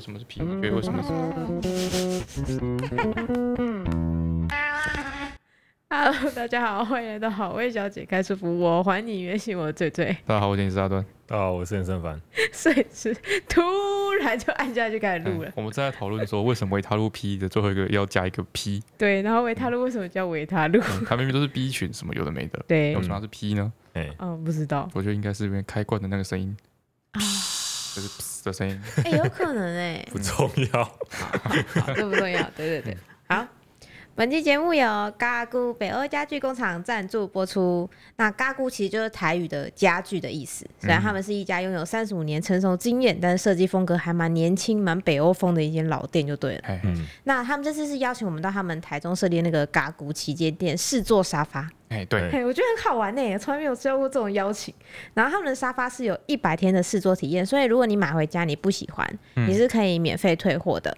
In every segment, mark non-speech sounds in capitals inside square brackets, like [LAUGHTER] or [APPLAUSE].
为什么是 P？你觉得为什么是？[LAUGHS] Hello，大家好，欢迎来到好味小姐开束缚，我还你原形，我最最。大家好，我是阿端。大家好，我是严胜凡。[LAUGHS] 所以是突然就按下去开始录了。我们正在讨论说，为什么维他露 P 的最后一个要加一个 P？对，然后维他露为什么叫维他露？它明明都是 B 群，什么有的没的。对，为什么它是 P 呢？哎，嗯，不知道。我觉得应该是因为开罐的那个声音啊，就是噗的声音。哎，有可能哎，[LAUGHS] 不重要。好，这不重要。对对对，好。本期节目由嘎咕北欧家具工厂赞助播出。那嘎咕其实就是台语的家具的意思。虽然他们是一家拥有三十五年成熟经验，但是设计风格还蛮年轻、蛮北欧风的一间老店就对了。嗯。那他们这次是邀请我们到他们台中设立那个嘎咕旗舰店试坐沙发。哎，对。哎，我觉得很好玩呢，从来没有接过这种邀请。然后他们的沙发是有一百天的试坐体验，所以如果你买回家你不喜欢，你是可以免费退货的。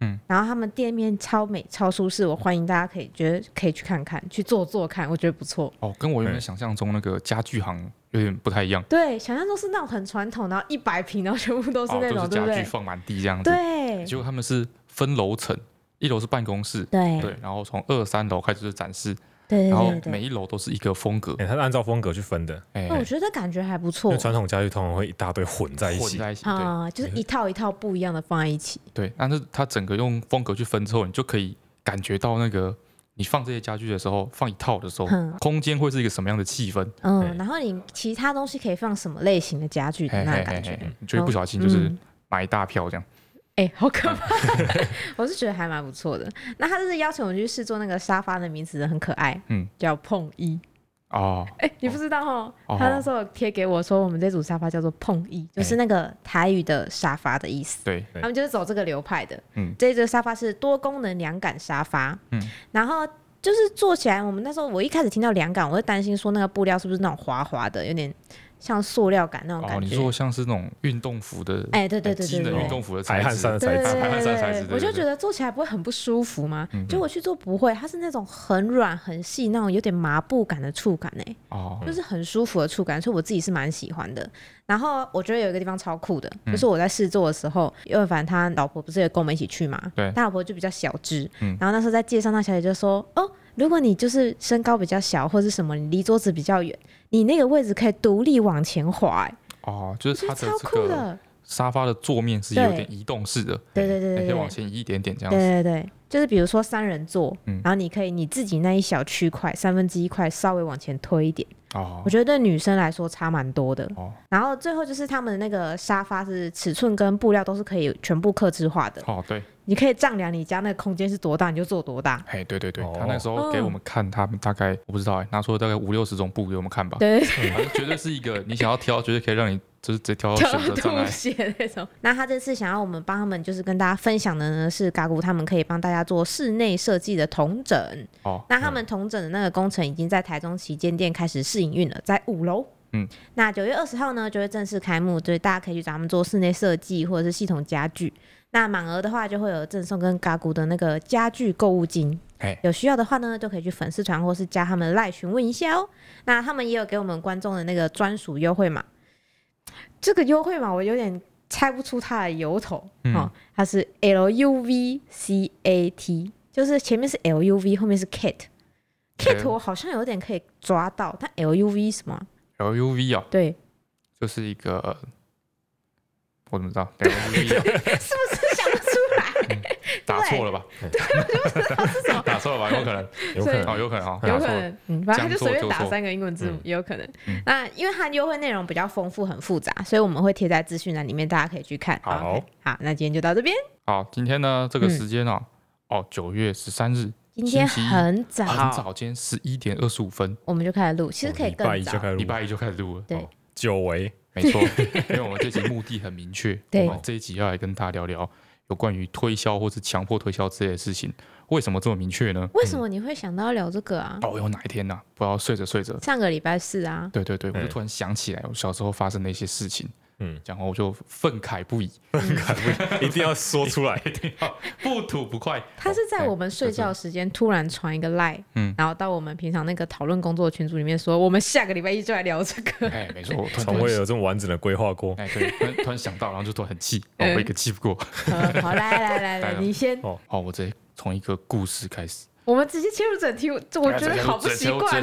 嗯，然后他们店面超美超舒适，我欢迎大家可以觉得可以去看看，去坐坐看，我觉得不错。哦，跟我原本想象中那个家具行有点不太一样。对，想象中是那种很传统，然后一百平，然后全部都是那种、哦、是家具放满地这样子。对，结果他们是分楼层，一楼是办公室，对对，然后从二三楼开始就是展示。对，然后每一楼都是一个风格，哎，它是按照风格去分的。哎，我觉得感觉还不错。因为传统家具通常会一大堆混在一起，混在一起啊，就是一套一套不一样的放在一起。对，但是它整个用风格去分之后，你就可以感觉到那个你放这些家具的时候，放一套的时候，空间会是一个什么样的气氛。嗯，然后你其他东西可以放什么类型的家具的那感觉，你就会不小心就是买一大票这样。哎、欸，好可怕！[LAUGHS] 我是觉得还蛮不错的。那他就是邀请我们去试坐那个沙发的名字很可爱，嗯，叫碰一哦。哎、欸，你不知道哦？他那时候贴给我说，我们这组沙发叫做碰一，就是那个台语的沙发的意思。对，他们就是走这个流派的。嗯，这一组沙发是多功能凉感沙发。嗯，然后就是坐起来，我们那时候我一开始听到凉感，我会担心说那个布料是不是那种滑滑的，有点。像塑料感那种感觉，哦，你说像是那种运动服的，哎，对对对对对，运动服的材质，排汗衫的材质，排汗衫材质，我就觉得做起来不会很不舒服吗？结果去做不会，它是那种很软很细那种有点麻布感的触感哎，哦，就是很舒服的触感，所以我自己是蛮喜欢的。然后我觉得有一个地方超酷的，就是我在试坐的时候，因为反正他老婆不是也跟我们一起去嘛，对，他老婆就比较小只，然后那时候在介绍那小姐就说，哦。如果你就是身高比较小，或者什么，你离桌子比较远，你那个位置可以独立往前滑。哦，就是它的这个沙发的坐面是有点移动式的，对对对，可以往前移一点点这样子。对对对，就是比如说三人座，嗯，然后你可以你自己那一小区块三分之一块稍微往前推一点。哦，我觉得对女生来说差蛮多的。哦，然后最后就是他们的那个沙发是尺寸跟布料都是可以全部刻制化的。哦，对。你可以丈量你家那个空间是多大，你就做多大。哎，对对对，他那时候给我们看，他们大概我不知道哎，拿出了大概五六十种布给我们看吧。对，[LAUGHS] 绝对是一个你想要挑，绝对可以让你就是直接挑到选择障碍那种。[LAUGHS] 那他这次想要我们帮他们，就是跟大家分享的呢，是嘎咕他们可以帮大家做室内设计的同整。哦。那他们同整的那个工程已经在台中旗舰店开始试营运了，在五楼。嗯。那九月二十号呢，就会正式开幕，所以大家可以去找他们做室内设计或者是系统家具。那满额的话，就会有赠送跟嘎咕的那个家具购物金。嘿有需要的话呢，就可以去粉丝团或是加他们的赖询问一下哦。那他们也有给我们观众的那个专属优惠码。这个优惠码我有点猜不出它的由头。嗯、哦，它是 L U V C A T，就是前面是 L U V，后面是 Cat。Cat 我好像有点可以抓到，但 L U V 什么？L U V 啊？对，就是一个，我怎么知道？[LAUGHS] 对，是不是？打错了吧？对，我就不知道是什么。[LAUGHS] 打错了吧？有可能，有可能哦，有可能哦，有可能。嗯，反正他就随便打三个英文字母，也有可能。那因为它优惠内容比较丰富，很复杂，所以我们会贴在资讯栏里面，大家可以去看。好，好，那今天就到这边。好，今天呢，这个时间哦，哦，九月十三日，今天很早，很早，今天十一点二十五分，我们就开始录。其实可以更早，礼拜一就开始录了。对，久违，没错，因为我们这集目的很明确，我们这一集要来跟大家聊聊。有关于推销或是强迫推销之类的事情，为什么这么明确呢？为什么你会想到要聊这个啊？哦，有哪一天呐、啊？不知道睡着睡着，上个礼拜四啊。对对对，我就突然想起来，我小时候发生的一些事情。嗯，讲完我就愤慨不已，愤慨不已，一定要说出来，[LAUGHS] 一定要不吐不快。他是在我们睡觉时间突然传一个 line，嗯，然后到我们平常那个讨论工作群组里面说，我们下个礼拜一就来聊这个。[LAUGHS] 哎，没错，从未有这么完整的规划过。哎，对，突然突然想到，然后就突然很气，我一个气不过。[LAUGHS] 好，来来来来，你先。哦，好，我直接从一个故事开始。我们直接切入主题，我觉得好不习惯。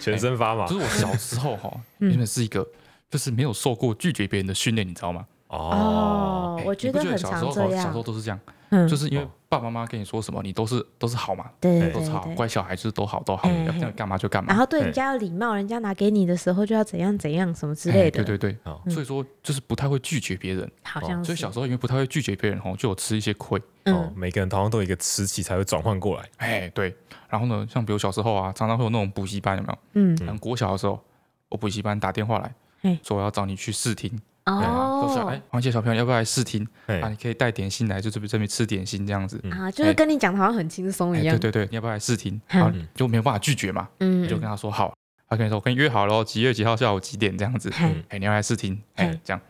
全身发麻。就是我小时候哈，因为是一个就是没有受过拒绝别人的训练，你知道吗？哦，我觉得很常这样。小时候都是这样，就是因为爸爸妈妈跟你说什么，你都是都是好嘛，对，都是好，乖小孩就是都好都好，要这样干嘛就干嘛。然后对人家有礼貌，人家拿给你的时候就要怎样怎样什么之类的。对对对，所以说就是不太会拒绝别人，好像。所以小时候因为不太会拒绝别人，吼，就有吃一些亏。哦，每个人好像都有一个时期才会转换过来。哎，对。然后呢，像比如小时候啊，常常会有那种补习班，有没有？嗯。国小的时候，我补习班打电话来，说我要找你去试听。哦，都是哎，黄姐小朋友要不要来试听？啊，你可以带点心来，就这边这边吃点心这样子啊，就是跟你讲的好像很轻松一样。对对对，你要不要来试听？啊，就没有办法拒绝嘛。嗯，就跟他说好，他跟你说我跟你约好了，几月几号下午几点这样子。哎，你要来试听？哎，这样，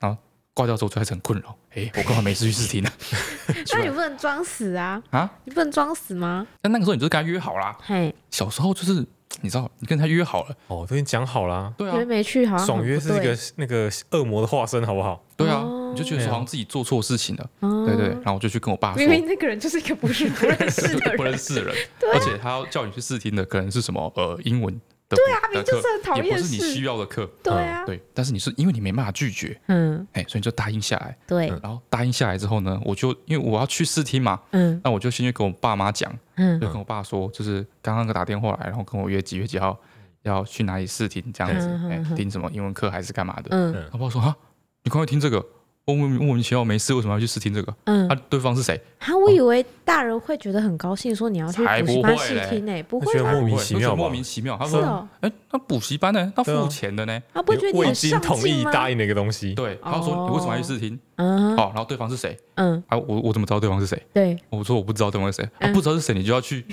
然后挂掉之后就还是很困扰。哎，我刚好没事去试听呢。[LAUGHS] 那你不能装死啊？啊，你不能装死吗？但那个时候你就跟他约好啦。嘿，小时候就是。你知道，你跟他约好了哦，都已经讲好了。对啊，约没去，好像爽约是一个那个恶魔的化身，好不好？对啊，你就觉得好像自己做错事情了。对对，然后我就去跟我爸说，因为那个人就是一个不是 [LAUGHS] 不认识的人，不认识的人，而且他要叫你去试听的，可能是什么呃英文。对啊，你就是很讨厌，也不是你需要的课。对啊，对，但是你是因为你没办法拒绝，嗯，哎，所以你就答应下来。对，然后答应下来之后呢，我就因为我要去试听嘛，嗯，那我就先去跟我爸妈讲，嗯，就跟我爸说，就是刚刚个打电话来，然后跟我约几月几号。要去哪里试听这样子？哎，听什么英文课还是干嘛的？嗯，我爸说啊，你快去听这个，我莫莫名其妙没事，为什么要去试听这个？嗯，啊，对方是谁？啊，我以为大人会觉得很高兴，说你要去补习班试听呢，不会觉得莫名其妙，莫名其妙。他说，哎，那补习班呢？那付钱的呢？他不觉得你很上进吗？同意答应那个东西。对，他说你为什么要去试听？嗯，好，然后对方是谁？嗯，啊，我我怎么知道对方是谁？对，我说我不知道对方是谁，啊，不知道是谁，你就要去，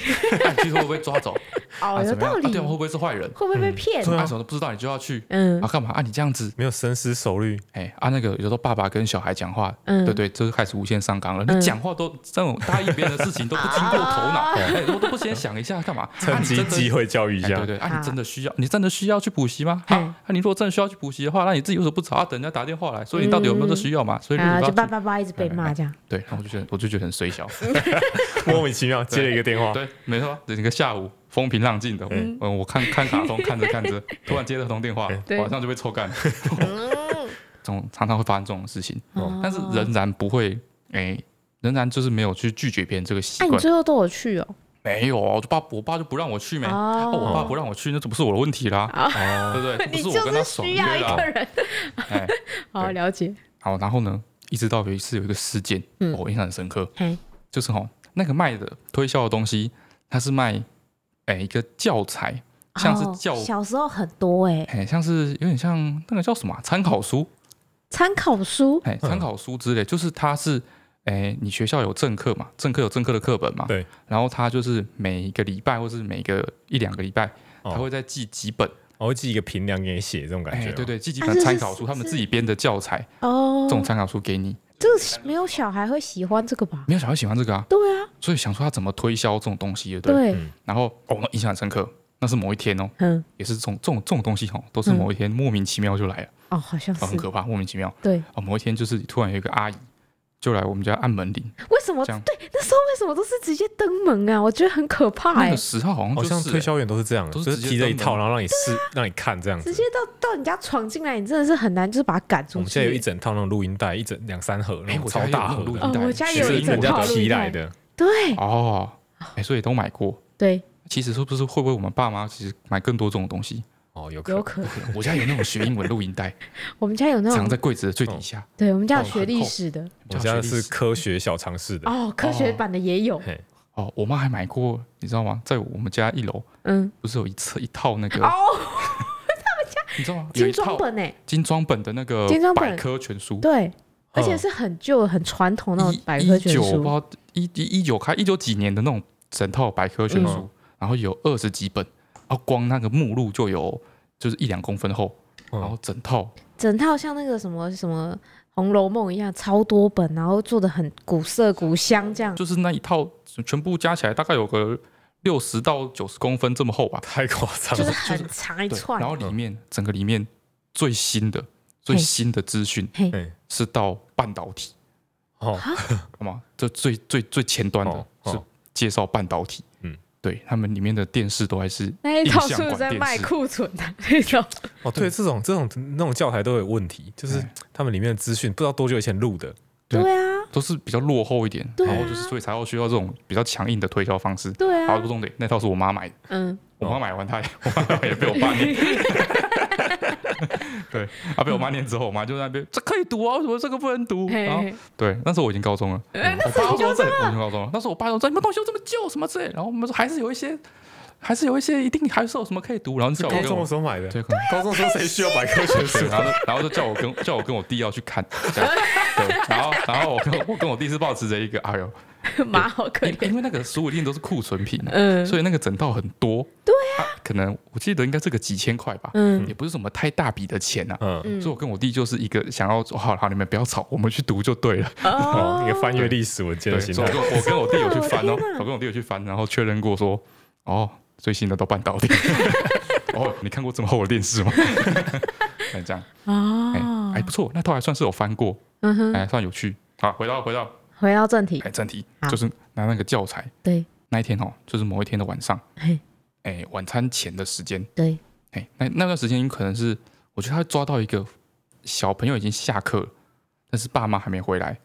那 [LAUGHS] 你会不会被抓走？[LAUGHS] 哦，有道理。对方会不会是坏人？会不会被骗？啊，什么都不知道，你就要去，嗯，啊，干嘛？啊，你这样子没有深思熟虑，哎，啊，那个有时候爸爸跟小孩讲话，嗯，对对，就是开始无限上纲了。你讲话都这种答应别人的事情都不经过头脑，哎，我都不先想一下干嘛？趁机机会教育一下，对对，啊，你真的需要，你真的需要去补习吗？好，那，你如果真的需要去补习的话，那你自己为什么不找？等人家打电话来，所以你到底有没有这需要嘛？所以就叭叭叭一直被骂这样。对，然后我就觉得，我就觉得很衰小，[LAUGHS] 莫名其妙接了一个电话。对，没错，整个下午。风平浪静的，嗯，我看看卡通，看着看着，突然接了通电话，马上就被抽干。[LAUGHS] 这种常常会发生这种事情，但是仍然不会，哎，仍然就是没有去拒绝别人这个习惯。你最后都有去哦？没有，我爸我爸就不让我去没，我爸不让我去，那这不是我的问题啦，对不对？[LAUGHS] 你就是需要一个人，[LAUGHS] 哎，[LAUGHS] 好了解。好，然后呢，一直到有一次有一个事件，我印象很深刻，就是哈，那个卖的推销的东西，他是卖。哎，一个教材，像是教小时候很多哎，哎，像是有点像那个叫什么参考书，参考书，哎，参考书之类，就是它是，哎，你学校有政课嘛，政课有政课的课本嘛，对，然后他就是每一个礼拜或是每个一两个礼拜，他会再寄几本，我会寄一个评量给你写，这种感觉，对对，寄几本参考书，他们自己编的教材，哦，这种参考书给你。这个没有小孩会喜欢这个吧？没有小孩喜欢这个啊。对啊，所以想说他怎么推销这种东西，对。对。然后哦，印象很深刻，那是某一天哦，嗯，也是这种这种这种东西哦，都是某一天莫名其妙就来了。哦，好像是。很可怕，莫名其妙。对。哦，某一天就是突然有一个阿姨就来我们家按门铃。为什么？对，那时候为什么都是直接登门啊？我觉得很可怕。那个时候好像好像推销员都是这样，都是提着一套，然后让你试，[LAUGHS] 让你看这样子。直接到到你家闯进来，你真的是很难，就是把它赶出去。我们现在有一整套那种录音带，一整两三盒，那种超大盒录音带，我家有一整套提来的。对。哦，哎，所以都买过。对。其实是不是会不会我们爸妈其实买更多这种东西？哦，有可能。有可能。[LAUGHS] 我家有那种学英文录音带，[LAUGHS] 我们家有那种藏在柜子的最底下。对，我们家有学历史的，我家是科学小常识的。哦，科学版的也有。哦，我妈还买过，你知道吗？在我们家一楼，嗯，不是有一册一套那个哦，[LAUGHS] 他们家你知道吗？精装本诶，精装本的那个百科全书，对，而且是很旧、很传统那种百科全书，不知道一一一九开一九几年的那种整套百科全书，然后有二十几本，然后光那个目录就有就是一两公分厚，然后整套整套像那个什么什么《红楼梦》一样，超多本，然后做的很古色古香，这样。就是那一套全部加起来大概有个六十到九十公分这么厚吧，太夸张了，就是很长一串。然后里面整个里面最新的最新的资讯是到半导体。哦，[LAUGHS] 好吗？这最最最前端的是介绍半导体。嗯，对他们里面的电视都还是那一套是在卖库存的那种？[LAUGHS] 哦，对，这种这种那种教材都有问题，就是他们里面的资讯不知道多久以前录的。对啊，都是比较落后一点，然后就是所以才要需要这种比较强硬的推销方式。对啊，好，不重点，那套是我妈买的。嗯，我妈买完，她也我妈也被我爸念。[LAUGHS] 对，啊，被我妈念之后，我妈就在那边，这可以读啊，为什么这个不能读？然后对，那时候我已经高中了，我爸说这，我已经高中了。那时候我爸说这你们东西又这么旧，什么之类。然后我们说还是有一些，还是有一些一定还是有什么可以读。然后叫我高中的时候买的，对，高中时候谁需要百科全书？然后然后就叫我跟叫我跟我弟要去看。[LAUGHS] 对，然后然后我跟我跟我弟是抱持着一个，哎呦。[LAUGHS] 妈好可怜，因为那个书一定都是库存品，嗯，所以那个整套很多，对啊，可能我记得应该这个几千块吧，嗯，也不是什么太大笔的钱呐，嗯，所以我跟我弟就是一个想要，好好你们不要吵，我们去读就对了，[LAUGHS] 哦，一个翻阅历史文件的心态。我跟我弟有去翻哦，我跟我弟有去翻，然后确认过说，哦，最新的都半导体，[LAUGHS] 哦，你看过这么厚的电视吗？这样，哦，哎，不错，那套还算是有翻过，嗯哼，哎算有趣。好，回到回到。回到正题，哎，正题就是拿那个教材。对，那一天哦，就是某一天的晚上，哎，晚餐前的时间。对，哎，那那段时间，有可能是我觉得他抓到一个小朋友已经下课，但是爸妈还没回来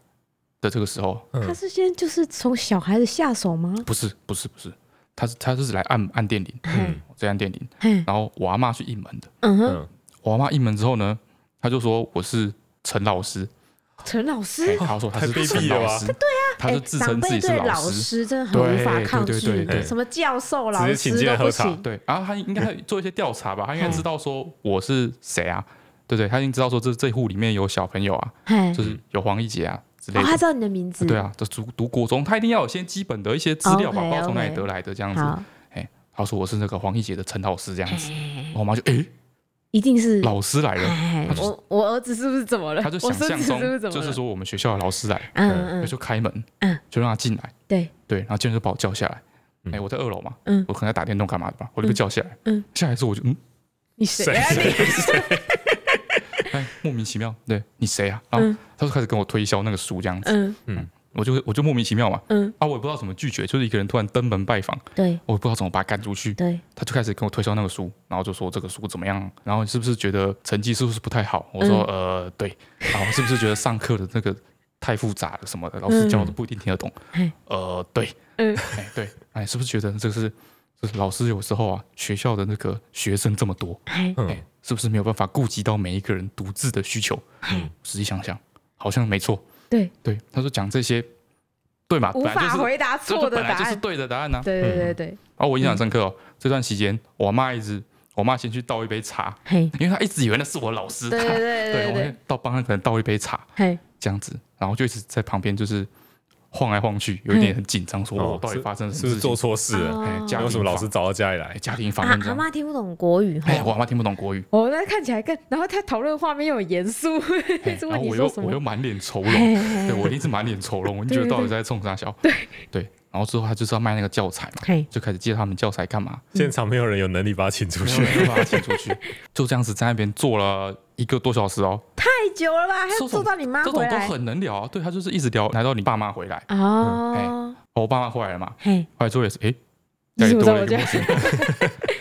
的这个时候。他是先就是从小孩子下手吗？不是，不是，不是，他是他是来按按电铃，嗯，这按电铃，然后我阿妈去应门的。嗯哼，我阿妈应门之后呢，他就说我是陈老师。陈老师，他说他是陈老师，对啊，他就自称自己是老师，真的很无法抗拒。什么教授、老师都不行。对，然后他应该做一些调查吧，他应该知道说我是谁啊，对不对？他已经知道说这这户里面有小朋友啊，就是有黄一杰啊之类的。他知道你的名字，对啊，就读读国中，他一定要有些基本的一些资料吧，不知道从哪里得来的这样子。哎，他说我是那个黄奕杰的陈老师这样子，我妈就哎。一定是老师来了，我我儿子是不是怎么了？他就想象中就是说我们学校的老师来，嗯，就开门，嗯，就让他进来，对。对，然后进来就把我叫下来，哎，我在二楼嘛，嗯，我可能在打电动干嘛的吧，我就被叫下来，嗯，下来之后我就嗯，你谁啊你？[LAUGHS] 哎，莫名其妙，对你谁啊？然后他就开始跟我推销那个书这样子，嗯。嗯。我就我就莫名其妙嘛，嗯。啊，我也不知道怎么拒绝，就是一个人突然登门拜访，对，我也不知道怎么把他赶出去，对，他就开始跟我推销那个书，然后就说这个书怎么样，然后你是不是觉得成绩是不是不太好？我说呃对，然后是不是觉得上课的那个太复杂了什么的，老师教的不一定听得懂，呃对，嗯。哎对，哎是不是觉得这是就是老师有时候啊学校的那个学生这么多，哎是不是没有办法顾及到每一个人独自的需求？嗯，仔细想想好像没错。对对，他说讲这些，对嘛？无法回答错的答案，就是对的答案呢。对对对对。然后我印象深刻哦，这段时间我妈一直，我妈先去倒一杯茶，因为她一直以为那是我老师。对对对对。我倒帮她可能倒一杯茶，这样子，然后就一直在旁边就是。晃来晃去，有一点很紧张，说我到底发生了什么事？是做错事了？为什么老师找到家里来？家庭访问。阿妈听不懂国语，哎，我阿妈听不懂国语。我那看起来更，然后他讨论画面又很严肃，[LAUGHS] 然后我又我又满脸愁容，对我一定是满脸愁容，我就觉得到底在冲啥笑？对对。然后之后他就是要卖那个教材嘛，就开始借他们教材干嘛？现场没有人有能力把他请出去，把他请出去，[LAUGHS] 就这样子在那边坐了一个多小时哦，太久了吧？还要坐到你妈回来？这种都很能聊啊，对他就是一直聊，来到你爸妈回来。哦，我爸妈回来了嘛，后来之后也是哎。再多了一个陌生人，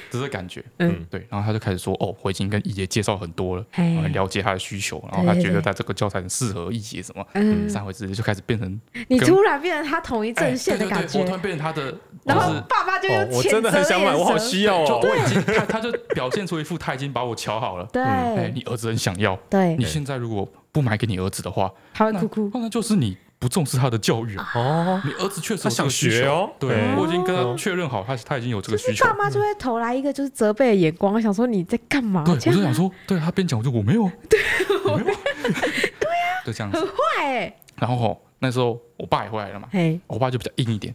这是感觉，嗯，对，然后他就开始说，哦，我已经跟易杰介绍很多了，很了解他的需求，然后他觉得他这个教材很适合易杰什么，嗯，三回之后就开始变成你突然变成他同一阵线的感觉，我突然变成他的，然后爸爸就我真的很想买，我好需要哦，我已经他他就表现出一副他已经把我瞧好了，对，哎，你儿子很想要，对，你现在如果不买给你儿子的话，他会哭哭，那就是你。不重视他的教育哦，你儿子确实想学哦，对，我已经跟他确认好，他他已经有这个需求。爸妈就会投来一个就是责备的眼光，想说你在干嘛？对，我就想说，对他边讲，我就我没有，对，我没有，[LAUGHS] 对呀，就这样子，很坏哎。然后那时候我爸也回来了嘛，我爸就比较硬一点，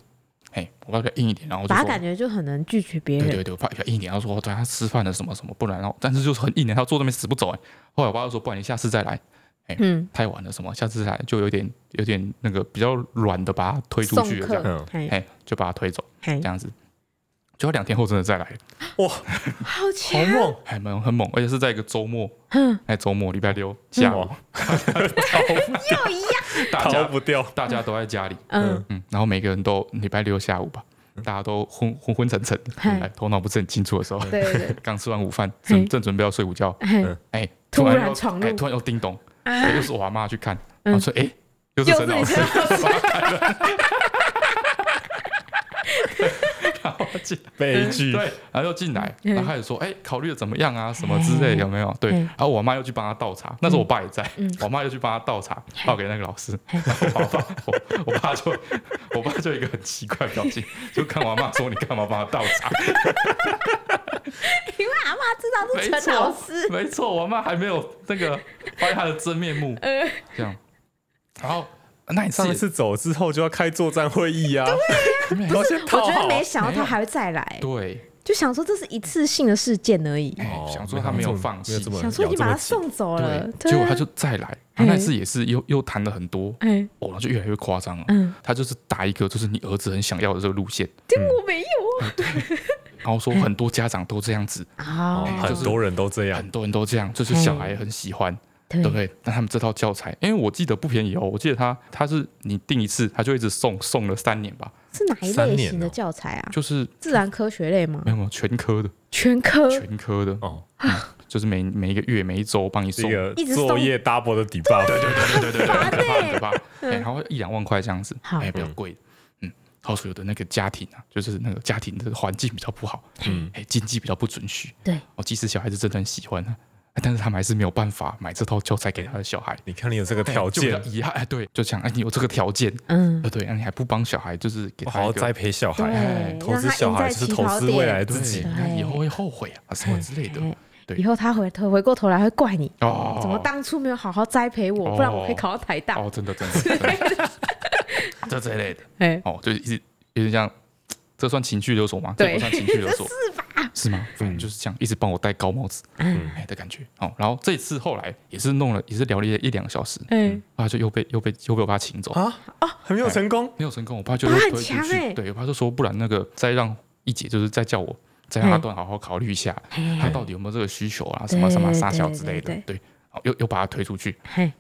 哎，我爸比较硬一点，然后把他感觉就很能拒绝别人。对对对，我爸比较硬一点，然后说对他吃饭了什么什么，不然然后但是就是很硬的，他坐那边死不走哎。后来我爸就说，不然你下次再来，哎，嗯，太晚了什么，下次再来就有点有点那个比较软的，把他推出去了这样，哎，就把他推走，这样子。就两天后真的再来，哇，好强，好猛，还蛮很猛，而且是在一个周末，嗯，哎，周末礼拜六下午，又一样，[LAUGHS] 大家不掉，大家都在家里，嗯嗯，然后每个人都礼拜六下午吧，大家都昏昏昏沉沉，头脑不是很清楚的时候，对对，[LAUGHS] 刚吃完午饭，正正准备要睡午觉，哎，突然闯入，突然又叮咚，又是我阿妈去看，我说哎，又是陈老师。然后进悲剧，对，然后又进来，然后开始说，哎，考虑的怎么样啊？什么之类有没有？对，然后我妈又去帮他倒茶，那时候我爸也在，我妈又去帮他倒茶，倒给那个老师，然后我爸，我我爸就，我爸就一个很奇怪的表情，就看我妈说，你干嘛帮他倒茶？因为阿妈知道是陈老师，没错，我妈还没有那个发现他的真面目，这样，然后。那你上一次走之后就要开作战会议呀？不是，我觉得没想到他还会再来。对，就想说这是一次性的事件而已。想说他没有放弃，想说你把他送走了，结果他就再来。他那次也是又又谈了很多，哦，就越来越夸张了。嗯，他就是打一个就是你儿子很想要的这个路线。结果没有啊。对。然后说很多家长都这样子，很多人都这样，很多人都这样，就是小孩很喜欢。对不对？那他们这套教材，因为我记得不便宜哦。我记得他他是你订一次，他就一直送送了三年吧。是哪一类型的教材啊？就是自然科学类吗？没有没有，全科的。全科全科的哦，就是每每一个月每一周帮你送一个作业 double 的底包。对对对对对对对，吧？然后一两万块这样子，哎，比较贵。嗯，好所有的那个家庭啊，就是那个家庭的环境比较不好，嗯，哎，经济比较不准许。对，哦，即使小孩子真的很喜欢但是他们还是没有办法买这套教材给他的小孩。你看你有这个条件，遗憾哎，对，就讲哎，你有这个条件，嗯，对，那你还不帮小孩，就是给他好好栽培小孩，投资小孩就是投资未来自己，以后会后悔啊，什么之类的。对，以后他回头回过头来会怪你哦，怎么当初没有好好栽培我，不然我可以考到台大。哦，真的真的，这这一类的，[LAUGHS] 哎，哦，就一直有点像，这算情绪勒索吗？这不算情绪勒索。[LAUGHS] 是吗？嗯，就是这样，一直帮我戴高帽子，嗯，的感觉。哦。然后这次后来也是弄了，也是聊了一一两个小时，嗯，然后就又被又被又被我爸请走。啊？啊，还没有成功，没有成功。我爸就很强哎，对，我爸就说不然那个再让一姐，就是再叫我再让阿段好好考虑一下，他到底有没有这个需求啊，什么什么撒小之类的，对，又又把他推出去，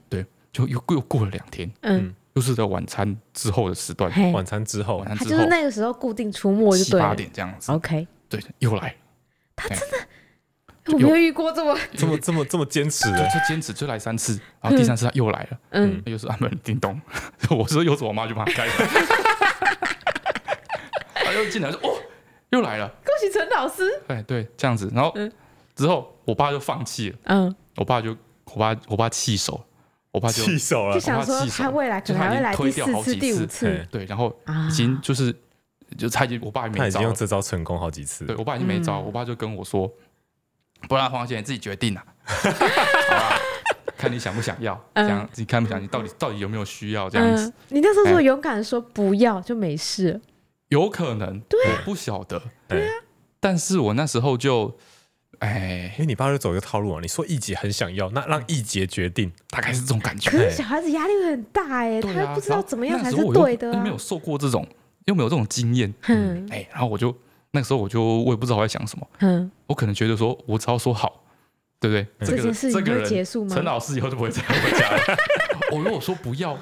对，就又又过了两天，嗯，又是在晚餐之后的时段，晚餐之后，晚餐之后，就是那个时候固定出没，就七八点这样子，OK，对，又来。他真的，我没有遇过这么这么这么这么坚持的，就坚持就来三次，然后第三次他又来了，嗯，又是按门叮咚，[LAUGHS] 我说又是我妈就把他开了，[LAUGHS] 他又进来说哦，又来了，恭喜陈老师，哎对，这样子，然后之后我爸就放弃了，嗯，我爸就我爸我爸弃手，我爸就弃手了，就想说他未来可能还会来第四次第五次，对，然后已经就是。就他已经，我爸也没招。他已经用这招成功好几次。对，我爸已经没招，我爸就跟我说：“不然黄姐你自己决定啊，[LAUGHS] 好吧？看你想不想要，这样你看不想，你到底到底有没有需要这样子？你那时候说勇敢的说不要就没事，有可能，对，不晓得，对啊。但是我那时候就，哎，因为你爸就走一个套路啊，你说一姐很想要，那让一姐决定，大概是这种感觉。可是小孩子压力会很大哎，他不知道怎么样才是对的，没有受过这种。”又没有这种经验，嗯，哎，然后我就那个时候我就我也不知道我在想什么，嗯，我可能觉得说我只要说好，对不对？这件事情会结束吗？陈老师以后就不会再回家了。[LAUGHS] 我如果说不要，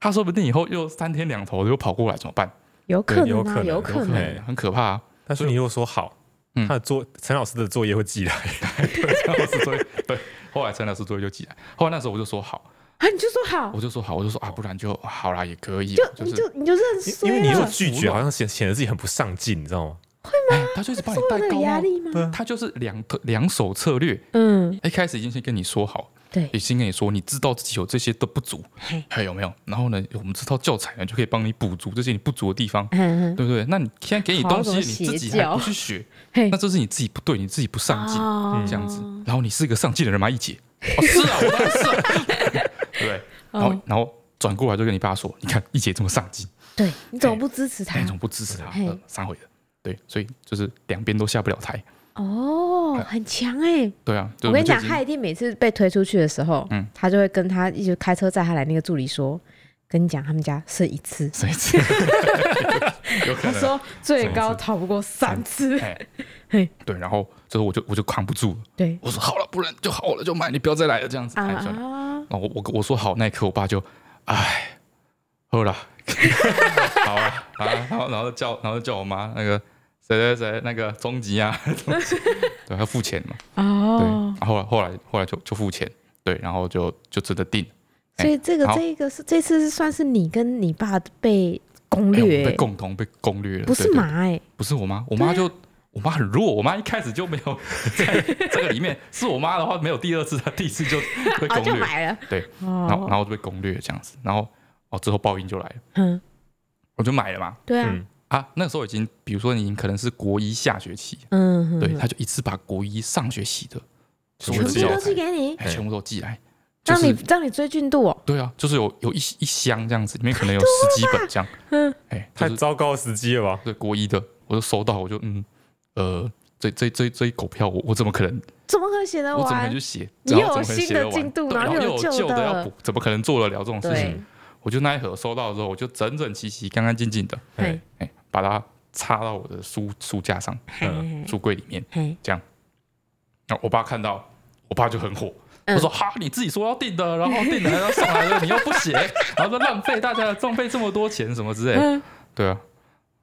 他说不定以后又三天两头又跑过来怎么办？有可能，有可能，有可能，很可怕。但是你如果说好，他的作陈老师的作业会寄来，[LAUGHS] 对，陈老师作业，对，后来陈老师作业就寄来，后来那时候我就说好。啊！你就说好，我就说好，我就说啊，不然就好啦，也可以。就你就你就认输，因为你如果拒绝，好像显显得自己很不上进，你知道吗？会吗？他就是把你带高压力吗？他就是两两手策略。嗯，一开始已经先跟你说好，对，已经跟你说，你知道自己有这些的不足，还有没有？然后呢，我们这套教材呢，就可以帮你补足这些你不足的地方，对不对？那你现在给你东西，你自己还不去学，[LAUGHS] 那这是你自己不对，你自己不上进，这样子。然后你是一个上进的人吗？一姐，哦，是啊，我当然是啊，对。然后，然后转过来就跟你爸说：“你看一姐这么上进，对，你怎么不支持他？你怎么不支持他？三回的，对，所以就是两边都下不了台。哦，很强哎。对啊，我跟你讲，他一定每次被推出去的时候，嗯，他就会跟他一直开车载他来那个助理说。”跟你讲，他们家是一次，射一次。[LAUGHS] [LAUGHS] 他说最高逃不过三次。对，然后最后我就我就扛不住了。对，我说好了，不然就好了，就买，你不要再来了，这样子。啊，然后我我我说好那一刻，我爸就哎，好了，[LAUGHS] 好了啊，然后然后叫然后叫我妈那个谁谁谁那个终极啊，[LAUGHS] 对，要付钱嘛。哦，对，后来后来后来就就付钱，对，然后就就真的定。所以这个这个是这次是算是你跟你爸被攻略，被共同被攻略了。不是马哎，不是我妈，我妈就我妈很弱，我妈一开始就没有 [LAUGHS] 在这个里面。是我妈的话，没有第二次，她第一次就被攻略了。对，然后然后就被攻略这样子，然后哦之后报应就来了。嗯，我就买了嘛。对啊，啊那时候已经，比如说你可能是国一下学期，嗯，对，他就一次把国一上学期的全部都寄给你，全部都寄来。让你让你追进度哦？对啊，就是有有一一箱这样子，里面可能有十几本这样。嗯，哎，太糟糕的时机了吧？对，国一的，我就收到，我就嗯，呃，这这这这一狗票，我我怎么可能？怎么可能写得完？我怎么可能去写？你有新的进度，然后又有旧的要补，怎么可能做得了这种事情？我就那一盒收到的时候，我就整整齐齐、干干净净的，哎哎，把它插到我的书书架上，嗯，书柜里面，这样。然后我爸看到，我爸就很火。我说哈，你自己说要订的，然后订的还要送来的，你又不写，然后说浪费大家的浪费这么多钱什么之类，对啊，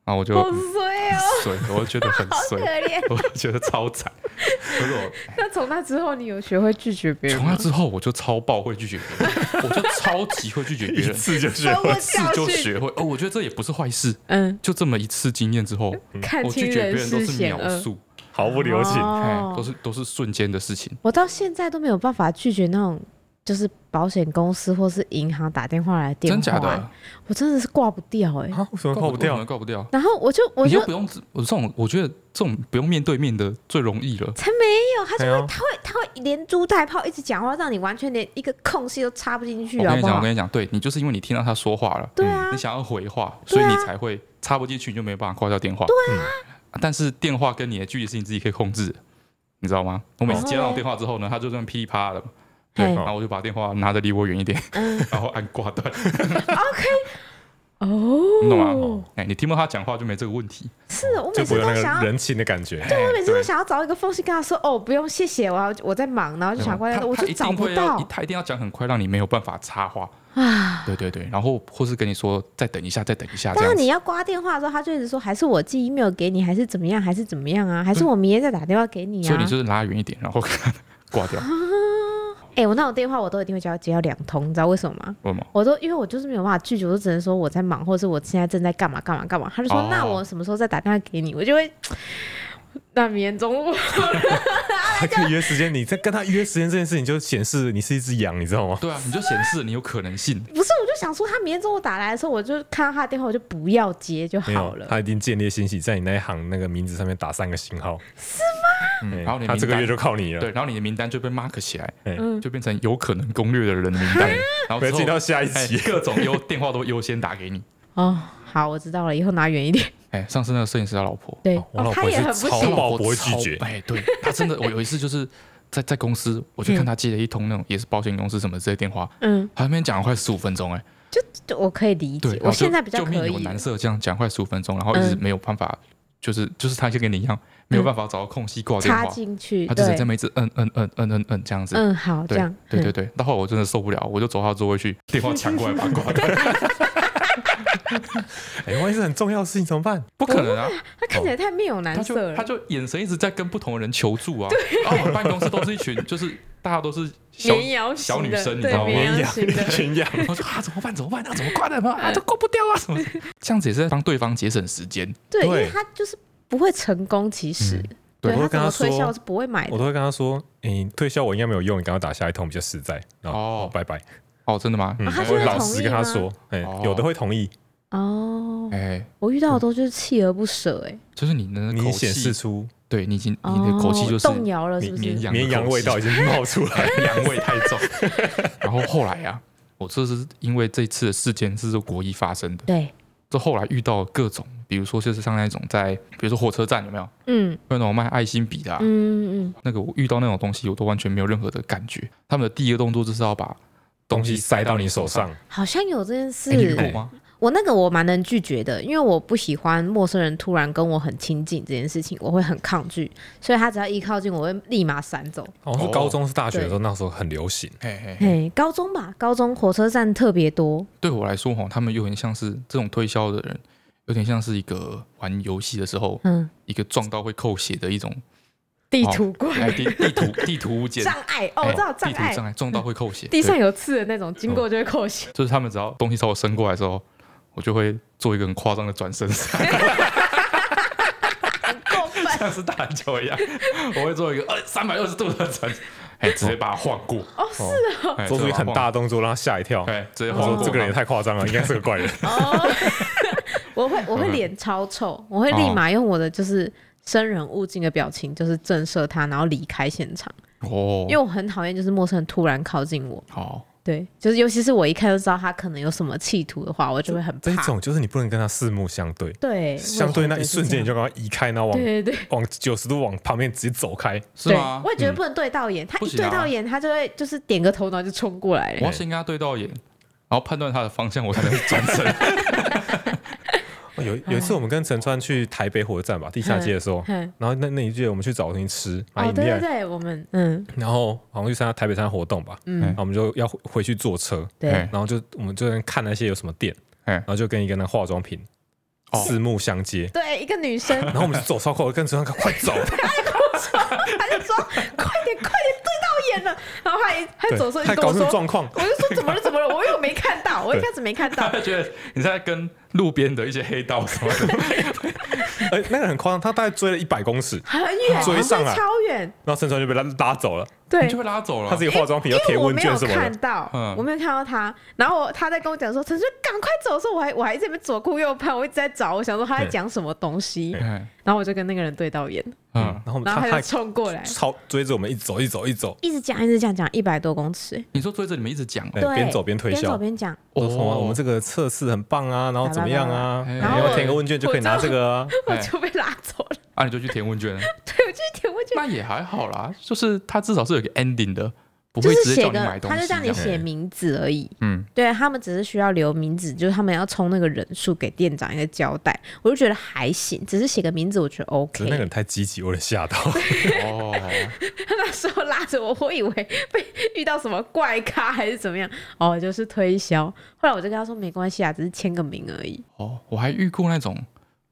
然后我就好衰哦，衰，我就觉得很衰，[LAUGHS] 我觉得超惨。可是我，[LAUGHS] 那从那之后你有学会拒绝别人？从那之后我就超爆会拒绝别人，我就超级会拒绝别人，一次就学会，一次就学会。哦，我觉得这也不是坏事，嗯，就这么一次经验之后，我拒绝别人都是秒速。毫不留情，都是都是瞬间的事情。我到现在都没有办法拒绝那种，就是保险公司或是银行打电话来的电话。真假的？我真的是挂不掉哎！为什么挂不掉？挂不掉？然后我就我就不用我这种，我觉得这种不用面对面的最容易了。才没有，他就会他会他会连珠带炮一直讲话，让你完全连一个空隙都插不进去。我跟你讲，我跟你讲，对你就是因为你听到他说话了，对啊，你想要回话，所以你才会插不进去，你就没有办法挂掉电话。对啊，但是电话跟你的距离是你自己可以控制。你知道吗？我每次接到电话之后呢，他就这样噼里啪啦的，对，然后我就把电话拿得离我远一点，[LAUGHS] 然后按挂断。OK，[LAUGHS] 哦，你懂吗？哎，你听不到他讲话就没这个问题。是我每次都想要人情的感觉，对，我每次都想要找一个缝隙跟他说：“哦，不用，谢谢，我要我在忙。”然后就想挂掉，我就找不到。他一定要讲很快，让你没有办法插话。[SIGHS] 啊，对对对，然后或是跟你说再等一下，再等一下。但是你要挂电话的时候，他就一直说还是我寄 email 给你，还是怎么样，还是怎么样啊？还是我明天再打电话给你啊？所以你就是拉远一点，然后挂掉。[LAUGHS] 哎，我那种电话我都一定会接到接到两通，你知道为什么吗？为什么？我都因为我就是没有办法拒绝，我就只能说我在忙，或者是我现在正在干嘛干嘛干嘛。他就说那我什么时候再打电话给你？我就会。那明天中午 [LAUGHS] 还可以约时间，你在跟他约时间这件事情就显示你是一只羊，你知道吗？对啊，你就显示你有可能性。不是，想说他明天中午打来的时候，我就看到他的电话，我就不要接就好了。他一定建立信息，在你那一行那个名字上面打三个星号，是吗？嗯，然后你他这个月就靠你了。对，然后你的名单就被 mark 起来，嗯，就变成有可能攻略的人的名单。[LAUGHS] 然后进到下一期，各种优电话都优先打给你。哦，好，我知道了，以后拿远一点。哎，上次那个摄影师他老婆，对，他也很不喜欢，不会拒绝。哎，对他真的，我有一次就是在在公司，我就看他接了一通那种也是保险公司什么这些电话，嗯，他那边讲了快十五分钟，哎，就我可以理解，我现在比较可以。就面有难色，这样讲快十五分钟，然后一直没有办法，就是就是他就跟你一样，没有办法找到空隙挂电话插进去，他就是在那一直摁摁摁摁摁摁这样子。嗯，好，这样，对对对。到后来我真的受不了，我就走到座位去，电话抢过来把他挂掉。[LAUGHS] [LAUGHS] 哎，万一是很重要的事情怎么办？不可能啊！他看起来太面有难色了，他就眼神一直在跟不同的人求助啊。然后我们办公室都是一群，就是大家都是小小女生，你知道吗？绵羊，群羊。[LAUGHS] 我说啊，怎么办？怎么办？那怎么挂的吗？啊，都挂不掉啊！什么？这样子也是在帮对方节省时间。对，因为他就是不会成功。其实，对他怎么推销是不会买的。我都会跟他说：“你推销我应该没有用，你赶快打下一通比较实在。”哦，拜拜。哦，真的吗？嗯我会老实跟他说，哎，有的会同意。哦，哎，我遇到的都就是锲而不舍，哎，就是你的你显示出，对你已经你的口气就是动摇了，是不是？绵羊味道已经冒出来，[LAUGHS] 羊味太重。然后后来啊，我这是因为这次的事件是国一发生的。对。这后来遇到各种，比如说就是像那种在，比如说火车站有没有？嗯。那种卖爱心笔的、啊。嗯嗯。那个我遇到那种东西，我都完全没有任何的感觉。他们的第一个动作就是要把东西塞到你手上。好像有这件事。欸、有吗？我那个我蛮能拒绝的，因为我不喜欢陌生人突然跟我很亲近这件事情，我会很抗拒，所以他只要一靠近，我会立马闪走。哦，是高中是大学的时候，那时候很流行。嘿嘿嘿，高中吧，高中火车站特别多。对我来说，哈，他们有点像是这种推销的人，有点像是一个玩游戏的时候，嗯，一个撞到会扣血的一种地图怪，地地图地图障碍哦，我知道障碍，地图障碍撞到会扣血，地上有刺的那种，经过就会扣血。就是他们只要东西朝我伸过来的时候。我就会做一个很夸张的转身，很过分，像是打篮球一样。我会做一个呃三百六十度的转，哎，直接把它晃过。哦，是哦，做出一个很大的动作，让他吓一跳。对，直接晃过。这个人也太夸张了，应该是个怪人。[LAUGHS] 哦，[LAUGHS] 我会我会脸超臭，我会立马用我的就是生人勿近的表情，就是震慑他，然后离开现场。哦，因为我很讨厌就是陌生人突然靠近我。好。对，就是尤其是我一看就知道他可能有什么企图的话，我就会很怕。这种就是你不能跟他四目相对，对，相对那一瞬间你就赶快移开，然后往对对对，往九十度往旁边直接走开，[LAUGHS] 是吗？我也觉得不能对到眼，他一对到眼，他就会就是点个头，然后就冲过来。我要先跟他对到眼，然后判断他的方向，我才能转身。[LAUGHS] 有有一次，我们跟陈川去台北火车站吧，地下街的时候，然后那那一届我们去找东西吃，买饮料。对对，我们嗯，然后好像去参加台北站活动吧，嗯，然后我们就要回去坐车，对，然后就我们就在看那些有什么店，然后就跟一个那化妆品四目相接，对，一个女生，然后我们就走超快，跟陈川快走，他就说，他就说快点快点对到眼了，然后还还走出去跟我说状况，我就说怎么了怎么了，我又没看到，我一开始没看到，[LAUGHS] 他觉得你在跟。路边的一些黑道什么的，[LAUGHS] 哎，那个很夸张，他大概追了一百公尺，很远，追上来，超远，然后陈川就被他拉走了，对，就被拉走了。他自己化妆品要填问卷什么的，看到，我没有看到他。然后他在跟我讲说：“陈川，赶快走！”说我还我还在这边左顾右盼，我一直在找，我想说他在讲什么东西。然后我就跟那个人对到眼，嗯，然后然后他就冲过来，超追着我们一直走，一直走，一直走，一直讲，一直讲，讲一百多公尺。你说追着你们一直讲，对，边走边推销，边走边讲。我说我们这个测试很棒啊，然后怎么样啊？你要填个问卷就可以拿这个啊，我就被拉走了。啊，你就去填问卷了？[LAUGHS] 对，我就去填问卷。那也还好啦，就是他至少是有个 ending 的，不会直接叫你买东西，他就叫你写名字而已。嗯，对他们只是需要留名字，就是他们要充那个人数给店长一个交代。我就觉得还行，只是写个名字，我觉得 OK。那个人太积极，我有点吓到。哦，[LAUGHS] [LAUGHS] 他那时候拉着我，我以为被遇到什么怪咖还是怎么样。哦，就是推销。后来我就跟他说没关系啊，只是签个名而已。哦，我还遇过那种。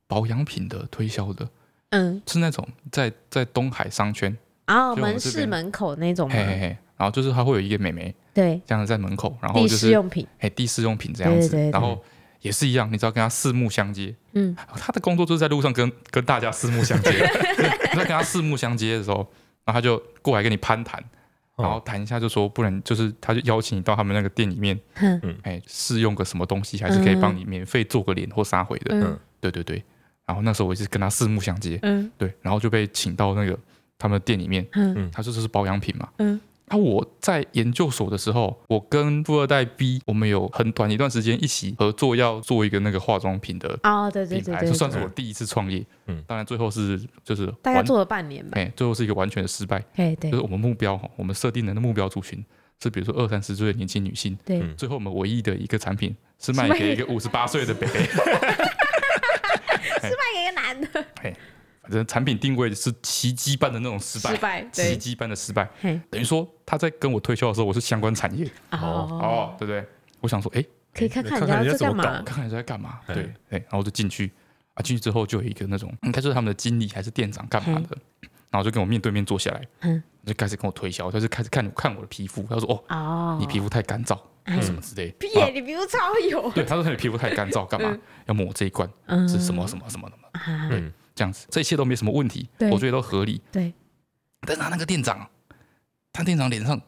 保养品的推销的，嗯，是那种在在东海商圈啊，门市门口那种，嘿嘿嘿，然后就是他会有一个美眉，对，这样子在门口，然后就是地试用品，哎，地试用品这样子，然后也是一样，你只要跟他四目相接，嗯，他的工作就是在路上跟跟大家四目相接，[LAUGHS] 你在跟他四目相接的时候，然后他就过来跟你攀谈，然后谈一下就说不能，就是他就邀请你到他们那个店里面，嗯，哎，试用个什么东西，还是可以帮你免费做个脸或杀回的，嗯，对对对。然后那时候我也是跟他四目相接，嗯，对，然后就被请到那个他们店里面，嗯，他说这是保养品嘛，嗯，那我在研究所的时候，我跟富二代 B，我们有很短一段时间一起合作，要做一个那个化妆品的啊，对对对对，这算是我第一次创业，嗯，当然最后是就是大概做了半年吧，哎，最后是一个完全的失败，对对，就是我们目标哈，我们设定的目标族群是比如说二三十岁的年轻女性，对，最后我们唯一的一个产品是卖给一个五十八岁的北北。[LAUGHS] 失败给一个男的，嘿，反正产品定位是奇迹般的那种失败，失败，奇迹般的失败，等于说他在跟我推销的时候，我是相关产业，哦。哦，对不对？我想说，哎，可以看看人家在干嘛，看看人家在干嘛，对，哎，然后就进去，啊，进去之后就有一个那种，应该是他们的经理还是店长干嘛的，然后就跟我面对面坐下来，嗯，就开始跟我推销，他就是开始看看我的皮肤，他说，哦，你皮肤太干燥。什么之类？屁！你皮肤超油。对，他说你皮肤太干燥，干嘛？要抹这一罐？是什么什么什么的嘛？对，这样子，这一切都没什么问题，我觉得都合理。对。但是他那个店长，他店长脸上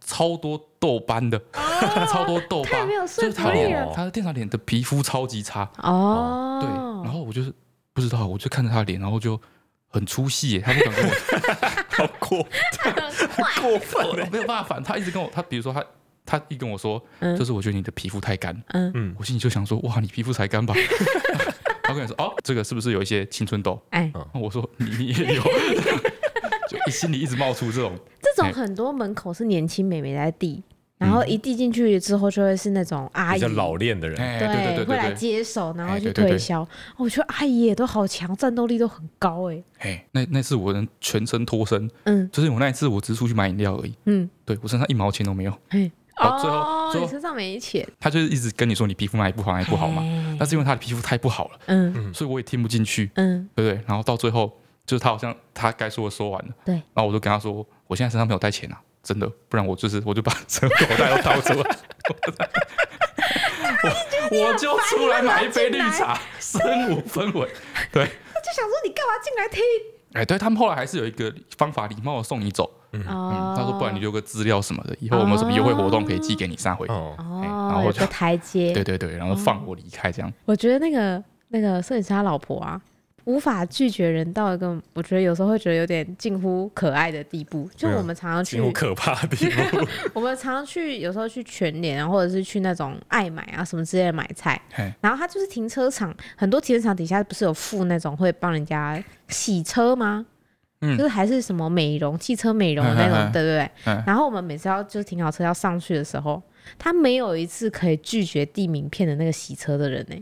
超多痘斑的，[LAUGHS] 超多痘疤，就是他脸，他的店长脸的皮肤超级差。哦。对，然后我就是不知道，我就看着他的脸，然后就很出戏耶，他不敢跟我，[LAUGHS] 好过，过分，没有办法反，他一直跟我，他比如说他。他一跟我说，就是我觉得你的皮肤太干，嗯嗯，我心里就想说，哇，你皮肤才干吧？他跟你说，哦，这个是不是有一些青春痘？哎，我说你你也有，[LAUGHS] 就心里一直冒出这种，这种很多门口是年轻美眉在递。然后一递进去之后，就会是那种阿姨，比较老练的人，对，会来接手，然后去推销。我觉得阿姨也都好强，战斗力都很高哎。哎，那那次我能全身脱身，嗯，就是我那一次我只是出去买饮料而已，嗯，对我身上一毛钱都没有。哎，哦，最后最后身上没钱。他就是一直跟你说你皮肤哪里不好哪里不好嘛，但是因为他的皮肤太不好了，嗯，所以我也听不进去，嗯，对不对？然后到最后就是他好像他该说的说完了，对，然后我就跟他说，我现在身上没有带钱啊。真的，不然我就是我就把整个口袋都掏出来，[LAUGHS] 我我就出来买一杯绿茶，身无分文。对，他就想说你干嘛进来听？哎，对他们后来还是有一个方法，礼貌的送你走。嗯，他说不然你留个资料什么的，以后我们有什么优惠活动可以寄给你三回。哦，然后我就台阶。对对对，然后放我离开这样。我觉得那个那个摄影师他老婆啊。无法拒绝人到一个，我觉得有时候会觉得有点近乎可爱的地步。就我们常常去，近乎可怕的地步。[LAUGHS] 我们常常去，有时候去全联啊，或者是去那种爱买啊什么之类的买菜。然后他就是停车场，很多停车场底下不是有附那种会帮人家洗车吗？嗯，就是还是什么美容、汽车美容那种，[LAUGHS] 对不对？然后我们每次要就是停好车要上去的时候，他没有一次可以拒绝递名片的那个洗车的人呢。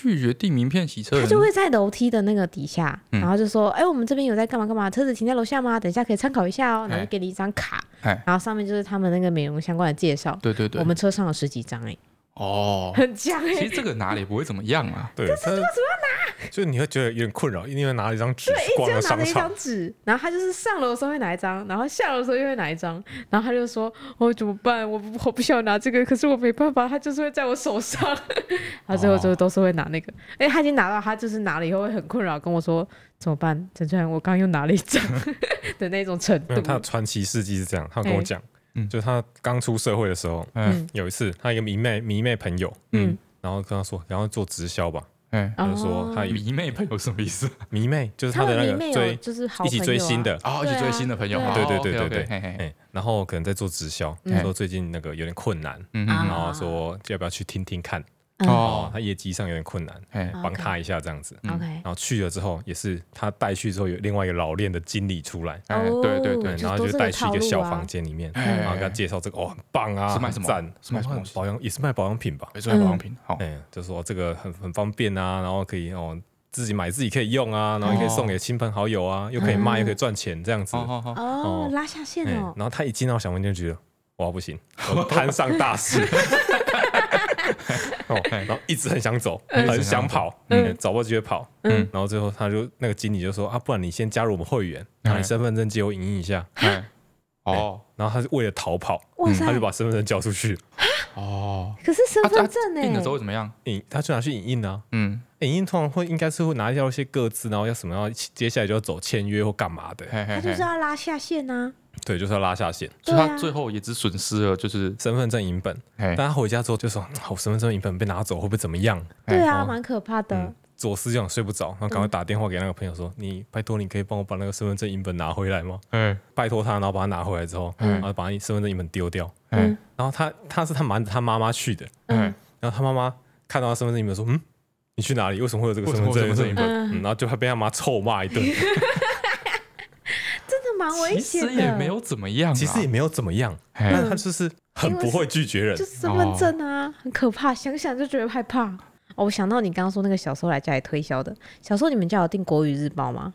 拒绝递名片洗车，他就会在楼梯的那个底下，然后就说：“哎，我们这边有在干嘛干嘛？车子停在楼下吗？等一下可以参考一下哦。”然后就给你一张卡，然后上面就是他们那个美容相关的介绍。对对对，我们车上有十几张哎。哦，很强哎！其实这个拿了也不会怎么样啊。对，为什么要拿？就是你会觉得有点困扰，因为拿了一张纸，对，一直要拿了一张纸，然后他就是上楼的时候会拿一张，然后下楼的时候又会拿一张，然后他就说：“我怎么办？我我不需要拿这个，可是我没办法，他就是会在我手上。[LAUGHS] ”他最后最后都是会拿那个，哎，他已经拿到，他就是拿了以后会很困扰，跟我说：“怎么办？陈川，我刚刚又拿了一张 [LAUGHS] 的那种程度。”他的传奇事迹是这样，他跟我讲。就他刚出社会的时候，嗯，有一次他一个迷妹迷妹朋友，嗯，然后跟他说，然后做直销吧，嗯，他就说他迷妹朋友什么意思？迷妹就是他的那个追，就是一起追星的，哦，一起追星的朋友，对对对对对，然后可能在做直销，说最近那个有点困难，嗯。然后说要不要去听听看。哦，他业绩上有点困难，帮他一下这样子。OK，然后去了之后，也是他带去之后有另外一个老练的经理出来，对对对，然后就带去一个小房间里面，然后给他介绍这个，哦，很棒啊，是卖什么？赞，是卖什么？保养也是卖保养品吧？也是卖保养品。好，哎，就说这个很很方便啊，然后可以哦自己买自己可以用啊，然后也可以送给亲朋好友啊，又可以卖又可以赚钱这样子。哦，拉下线哦。然后他一进到小房间就觉得哇不行，我摊上大事。[LAUGHS] [LAUGHS] 哦，然后一直很想走，很想跑，嗯，找不到机会跑，嗯，然后最后他就那个经理就说啊，不然你先加入我们会员，拿你身份证借我影印一下，哦，然后他是为了逃跑，他就把身份证交出去，哦，[LAUGHS] 可是身份证呢？印的时候会怎么样？影，他就拿去影印呢，嗯，影印通常会应该是会拿掉一些个字，然后要什么要接下来就要走签约或干嘛的，他就是要拉下线呢。对，就是要拉下线，所以他最后也只损失了就是身份证影本。但他回家之后就说：“我，身份证影本被拿走，会不会怎么样？”对啊，蛮可怕的。左思就想睡不着，然后赶快打电话给那个朋友说：“你拜托，你可以帮我把那个身份证影本拿回来吗？”嗯，拜托他，然后把他拿回来之后，然后把你身份证影本丢掉。嗯，然后他他是他瞒着他妈妈去的。嗯，然后他妈妈看到他身份证影本说：“嗯，你去哪里？为什么会有这个身份证影本？”嗯，然后就会被他妈臭骂一顿。蛮危险的，其实也没有怎么样，其实也没有怎么样，那他就是很不会拒绝人，就是身份证啊，很可怕，想想就觉得害怕。哦，我想到你刚刚说那个小时候来家里推销的，小时候你们家有订国语日报吗？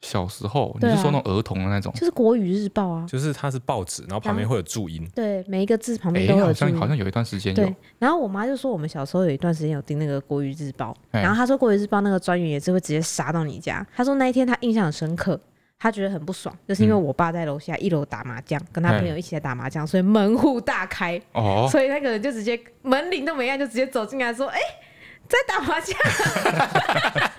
小时候你是说那种儿童的那种？就是国语日报啊，就是它是报纸，然后旁边会有注音，对，每一个字旁边都有。好像好像有一段时间有。对，然后我妈就说我们小时候有一段时间有订那个国语日报，然后她说国语日报那个专员也是会直接杀到你家。她说那一天她印象很深刻。他觉得很不爽，就是因为我爸在楼下一楼打麻将，跟他朋友一起在打麻将，所以门户大开，[LAUGHS] 所以那个人就直接门铃都没按，就直接走进来说：“哎，在打麻将。[LAUGHS] ”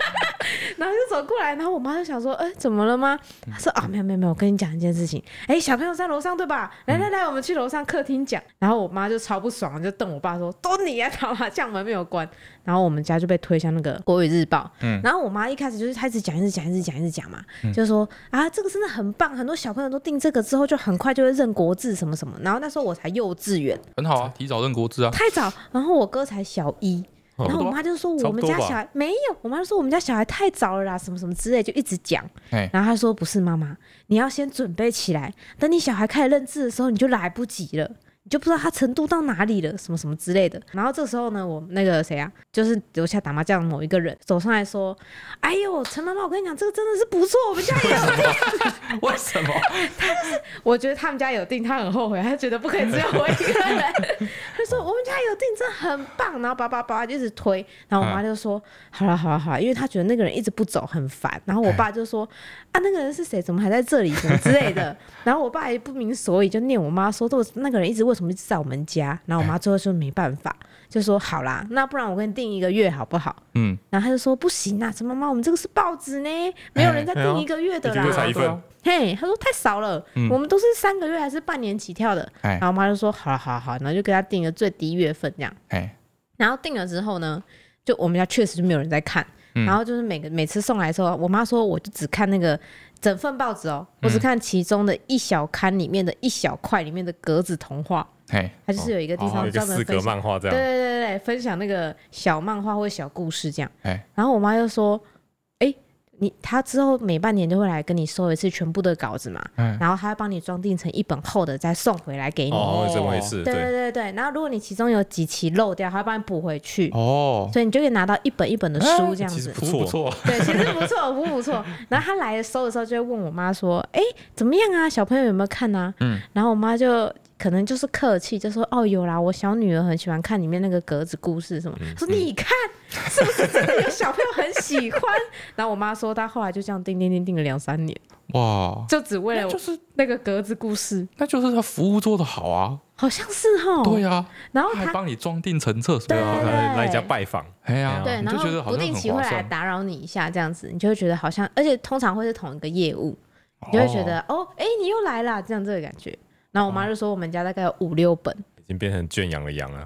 然后就走过来，然后我妈就想说，哎，怎么了吗？她说啊，没有没有没有，我跟你讲一件事情，哎，小朋友在楼上对吧？来来来，我们去楼上客厅讲。然后我妈就超不爽，就瞪我爸说，都你啊，打麻将门没有关。然后我们家就被推向那个国语日报。嗯。然后我妈一开始就是开始讲，一直讲，一直讲，一直讲嘛，就说啊，这个真的很棒，很多小朋友都订这个之后，就很快就会认国字什么什么。然后那时候我才幼稚园，很好啊，提早认国字啊。太早。然后我哥才小一。然后我妈就说我们家小孩没有，我妈就说我们家小孩太早了啦，什么什么之类，就一直讲。然后她说不是妈妈，你要先准备起来，等你小孩开始认字的时候，你就来不及了。就不知道他程度到哪里了，什么什么之类的。然后这时候呢，我那个谁啊，就是楼下打麻将的某一个人走上来说：“哎呦，陈妈妈，我跟你讲，这个真的是不错，我们家也有订。[LAUGHS] ”为什么？[LAUGHS] 他就是我觉得他们家有订，他很后悔，他觉得不可以只有我一个人。[LAUGHS] 他说：“我们家有订，真的很棒。”然后叭叭叭就一直推。然后我妈就说：“好了好了好了，因为他觉得那个人一直不走，很烦。”然后我爸就说：“啊，那个人是谁？怎么还在这里？什么之类的。”然后我爸也不明所以，就念我妈说：“都那个人一直为。”什么一直在我们家？然后我妈最后说没办法，就说好啦，那不然我给你订一个月好不好？嗯，然后他就说不行啊，陈妈妈，我们这个是报纸呢，没有人在订一个月的啦。嘿，他说太少了，我们都是三个月还是半年起跳的。然后我妈就说好了好好，然后就给他订个最低月份这样。然后订了之后呢，就我们家确实就没有人在看，然后就是每个每次送来的时候，我妈说我就只看那个。整份报纸哦，我只看其中的一小刊里面的一小块里面的格子童话，哎，它就是有一个地方专门分享漫画这样，对对对对，分享那个小漫画或小故事这样，哎，然后我妈又说。你他之后每半年都会来跟你收一次全部的稿子嘛，嗯、然后他会帮你装订成一本厚的，再送回来给你。哦，这么回事。对对对对，然后如果你其中有几期漏掉，他会帮你补回去。哦，所以你就可以拿到一本一本的书这样子。不错不错。对，其实不错，不不错。[LAUGHS] 然后他来收的时候就会问我妈说：“哎，怎么样啊？小朋友有没有看啊？”嗯，然后我妈就。可能就是客气，就说哦有啦，我小女儿很喜欢看里面那个格子故事什么。嗯、说你看是不是真的有小朋友很喜欢？然后我妈说她后来就这样订订订订了两三年，哇，就只为了就是那个格子故事，那就是他服务做的好啊，好像是哈，对啊，然后他还帮你装订成册，对啊，来你家拜访，哎呀，对，然后不定期会来打扰你一下，这样子你就会觉得好像，而且通常会是同一个业务，你就会觉得哦，哎，你又来了，这样这个感觉。然后我妈就说，我们家大概有五六本，已经变成圈养的羊了。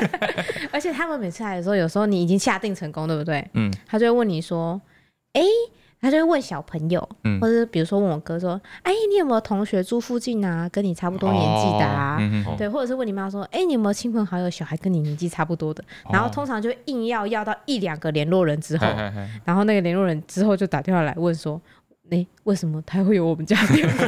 [LAUGHS] 而且他们每次来的时候，有时候你已经下定成功，对不对？嗯。他就会问你说：“哎，他就会问小朋友，嗯，或者比如说问我哥说：‘哎，你有没有同学住附近啊？跟你差不多年纪的啊？’对，或者是问你妈说：‘哎，你有没有亲朋好友小孩跟你年纪差不多的？’然后通常就硬要要到一两个联络人之后，然后那个联络人之后就打电话来问说：‘哎，为什么他会有我们家电话？’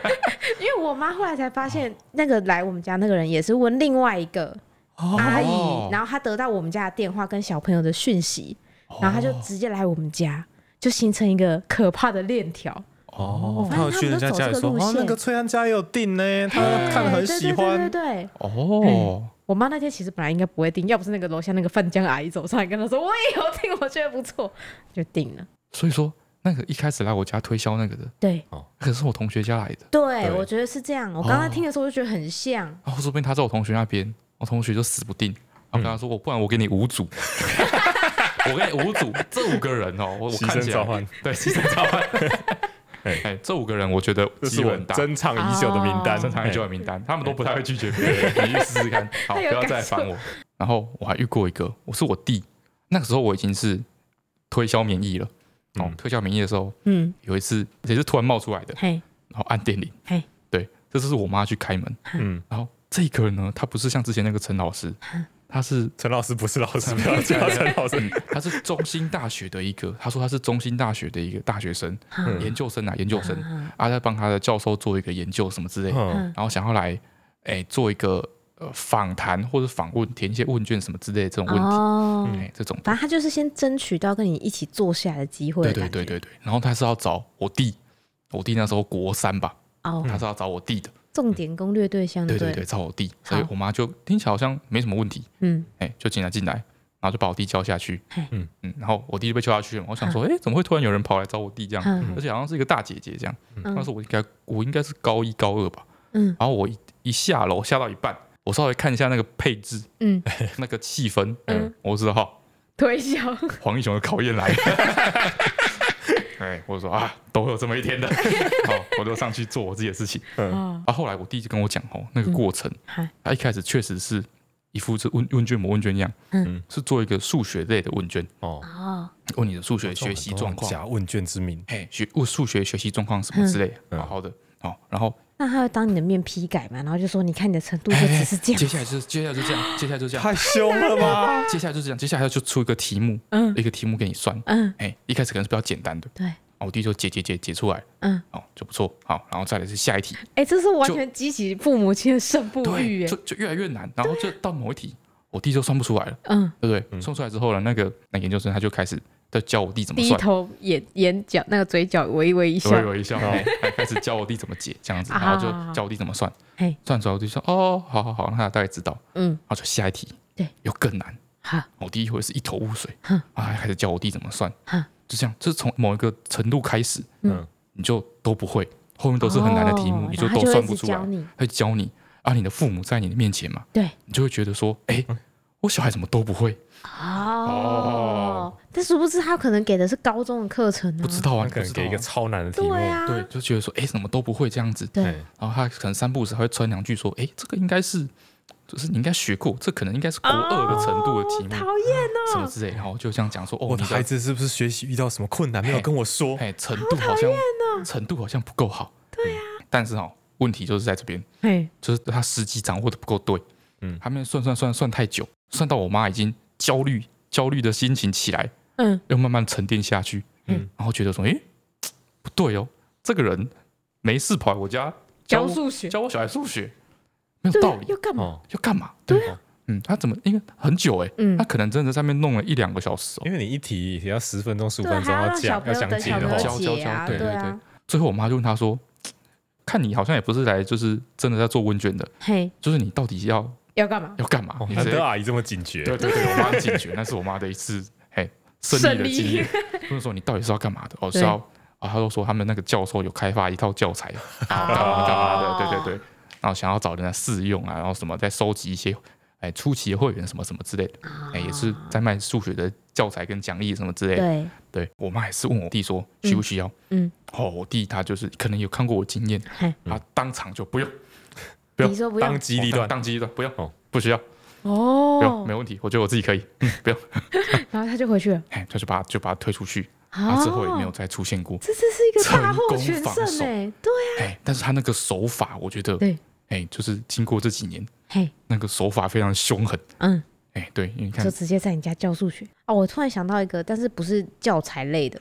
[LAUGHS] 因为我妈后来才发现，那个来我们家那个人也是问另外一个阿姨，然后她得到我们家的电话跟小朋友的讯息，然后她就直接来我们家，就形成一个可怕的链条。哦，他们去人家家里说，哦，那个崔安家也有订呢，他看了很喜欢。对对对，哦，我妈那天其实本来应该不会订，要不是那个楼下那个范江阿姨走上来跟她说，我也有订，我觉得不错，就订了。所以说。那个一开始来我家推销那个的，对，哦，可是我同学家来的，对，我觉得是这样。我刚刚听的时候就觉得很像。然后说不定他在我同学那边，我同学就死不定。然后跟他说：“我不然我给你五组，我给你五组，这五个人哦，我我看起来对，牺牲召唤。[LAUGHS] 哎，这五个人我觉得是我珍藏已久的名单，珍藏已久的名单，他们都不太会拒绝别人。[LAUGHS] 你去试试看，好，不要再烦我。然后我还遇过一个，我是我弟，那个时候我已经是推销免疫了。”哦，推销免疫的时候，嗯，有一次也是突然冒出来的，嘿，然后按电铃，嘿，对，这次是我妈去开门，嗯，然后这个人呢，他不是像之前那个陈老师，他是陈老师，不是老师，不要叫 [LAUGHS] 陈老师，他是中兴大学的一个，他说他是中兴大学的一个大学生，研究生啊，研究生，啊，在帮他的教授做一个研究什么之类，然后想要来，哎，做一个。呃，访谈或者访问，填一些问卷什么之类的这种问题，哦、嗯，这种，反正他就是先争取到跟你一起坐下来的机会。对对对对对，然后他是要找我弟，我弟那时候国三吧，哦，他是要找我弟的。重点攻略对象对。对对对，找我弟，所以我妈就听起来好像没什么问题，嗯，哎，就进来进来，然后就把我弟叫下去，嗯。嗯，然后我弟就被叫下去了，我想说，哎，怎么会突然有人跑来找我弟这样？嗯、而且好像是一个大姐姐这样，那时候我应该我应该是高一高二吧，嗯，然后我一一下楼下到一半。我稍微看一下那个配置，嗯，[LAUGHS] 那个气氛，嗯，我知道，推销。[LAUGHS] 黄英雄的考验来。了。[LAUGHS] 哎，我就说啊，都会有这么一天的。好，我就上去做我自己的事情。嗯，啊，后来我弟就跟我讲哦，那个过程，他一开始确实是一副是问问卷模问卷一样，嗯，是做一个数学类的问卷。哦，问你的数学学习状况，假问卷之名，哎，学问数学学习状况什么之类的，好好的，好，然后。那他会当你的面批改嘛？然后就说：“你看你的程度就只是这样。”接下来就是接下来就这样，接下来就这样，太凶了吧？接下来就这样，接下来就出一个题目，嗯，一个题目给你算，嗯，哎，一开始可能是比较简单的，对，我弟就解解解解出来，嗯，哦，就不错，好，然后再来是下一题，哎，这是完全激起父母亲的胜负欲，就就越来越难，然后就到某一题，我弟就算不出来了，嗯，对不对？算出来之后呢，那个那研究生他就开始。在教我弟怎么算，低头眼眼角那个嘴角微微一笑，微微一笑，然后还开始教我弟怎么解这样子，然后就教我弟怎么算，算出来我弟说哦，好好好，那他大概知道，嗯，然后就下一题，对，又更难，好，我弟一会是一头雾水，啊，还开始教我弟怎么算，就这样，就是从某一个程度开始，嗯，你就都不会，后面都是很难的题目，你就都算不出来，他教你，啊，你的父母在你的面前嘛，对，你就会觉得说，哎，我小孩怎么都不会，哦。但殊不知他可能给的是高中的课程呢？不知道啊，可能给一个超难的题目，对，就觉得说，哎，怎么都不会这样子。对，然后他可能三不五时还会穿两句说，哎，这个应该是，就是你应该学过，这可能应该是国二的程度的题目，讨厌哦，什么之类，然后就这样讲说，哦，我的孩子是不是学习遇到什么困难没有跟我说？哎，程度好像程度好像不够好。对呀，但是哦，问题就是在这边，哎，就是他时机掌握的不够对，嗯，他们算算算算太久，算到我妈已经焦虑焦虑的心情起来。嗯，又慢慢沉淀下去，嗯，然后觉得说，哎，[TSK] 不对哦，这个人没事跑来我家教数学，教我小孩数学，没有道理，要干嘛？要干嘛？对啊，嗯，他怎么？因为很久哎，嗯，他可能真的在上面弄了一两个小时哦，因为你一题也要十分钟、十五分钟要讲，要讲解的话，教教教，对对对。最后我妈就问他说：“看你好像也不是来就是真的在做问卷的，嘿，就是你到底要要干嘛？要干嘛？”难得阿姨这么警觉，对对对，我妈很警觉，那是我妈的一次。胜利。的经验，[LAUGHS] 不是说你到底是要干嘛的？哦，是要啊，他都说他们那个教授有开发一套教材，干嘛干嘛的？对对对，然后想要找人来试用啊，然后什么再收集一些哎初期的会员什么什么之类的，哎也是在卖数学的教材跟讲义什么之类的。对，对我妈也是问我弟说需不需要？嗯，哦，我弟他就是可能有看过我经验，他当场就不用，不用，当机立断，当机立断，不用，哦，不需要。哦，没问题，我觉得我自己可以，嗯，不用。[LAUGHS] 然后他就回去了，[LAUGHS] 哎，他就把就把他推出去，他之后也没有再出现过。这这是一个大获全胜哎，对啊，哎，但是他那个手法，我觉得，对，哎，就是经过这几年，嘿，那个手法非常凶狠，嗯，哎，对，你看，就直接在你家教数学。哦。我突然想到一个，但是不是教材类的，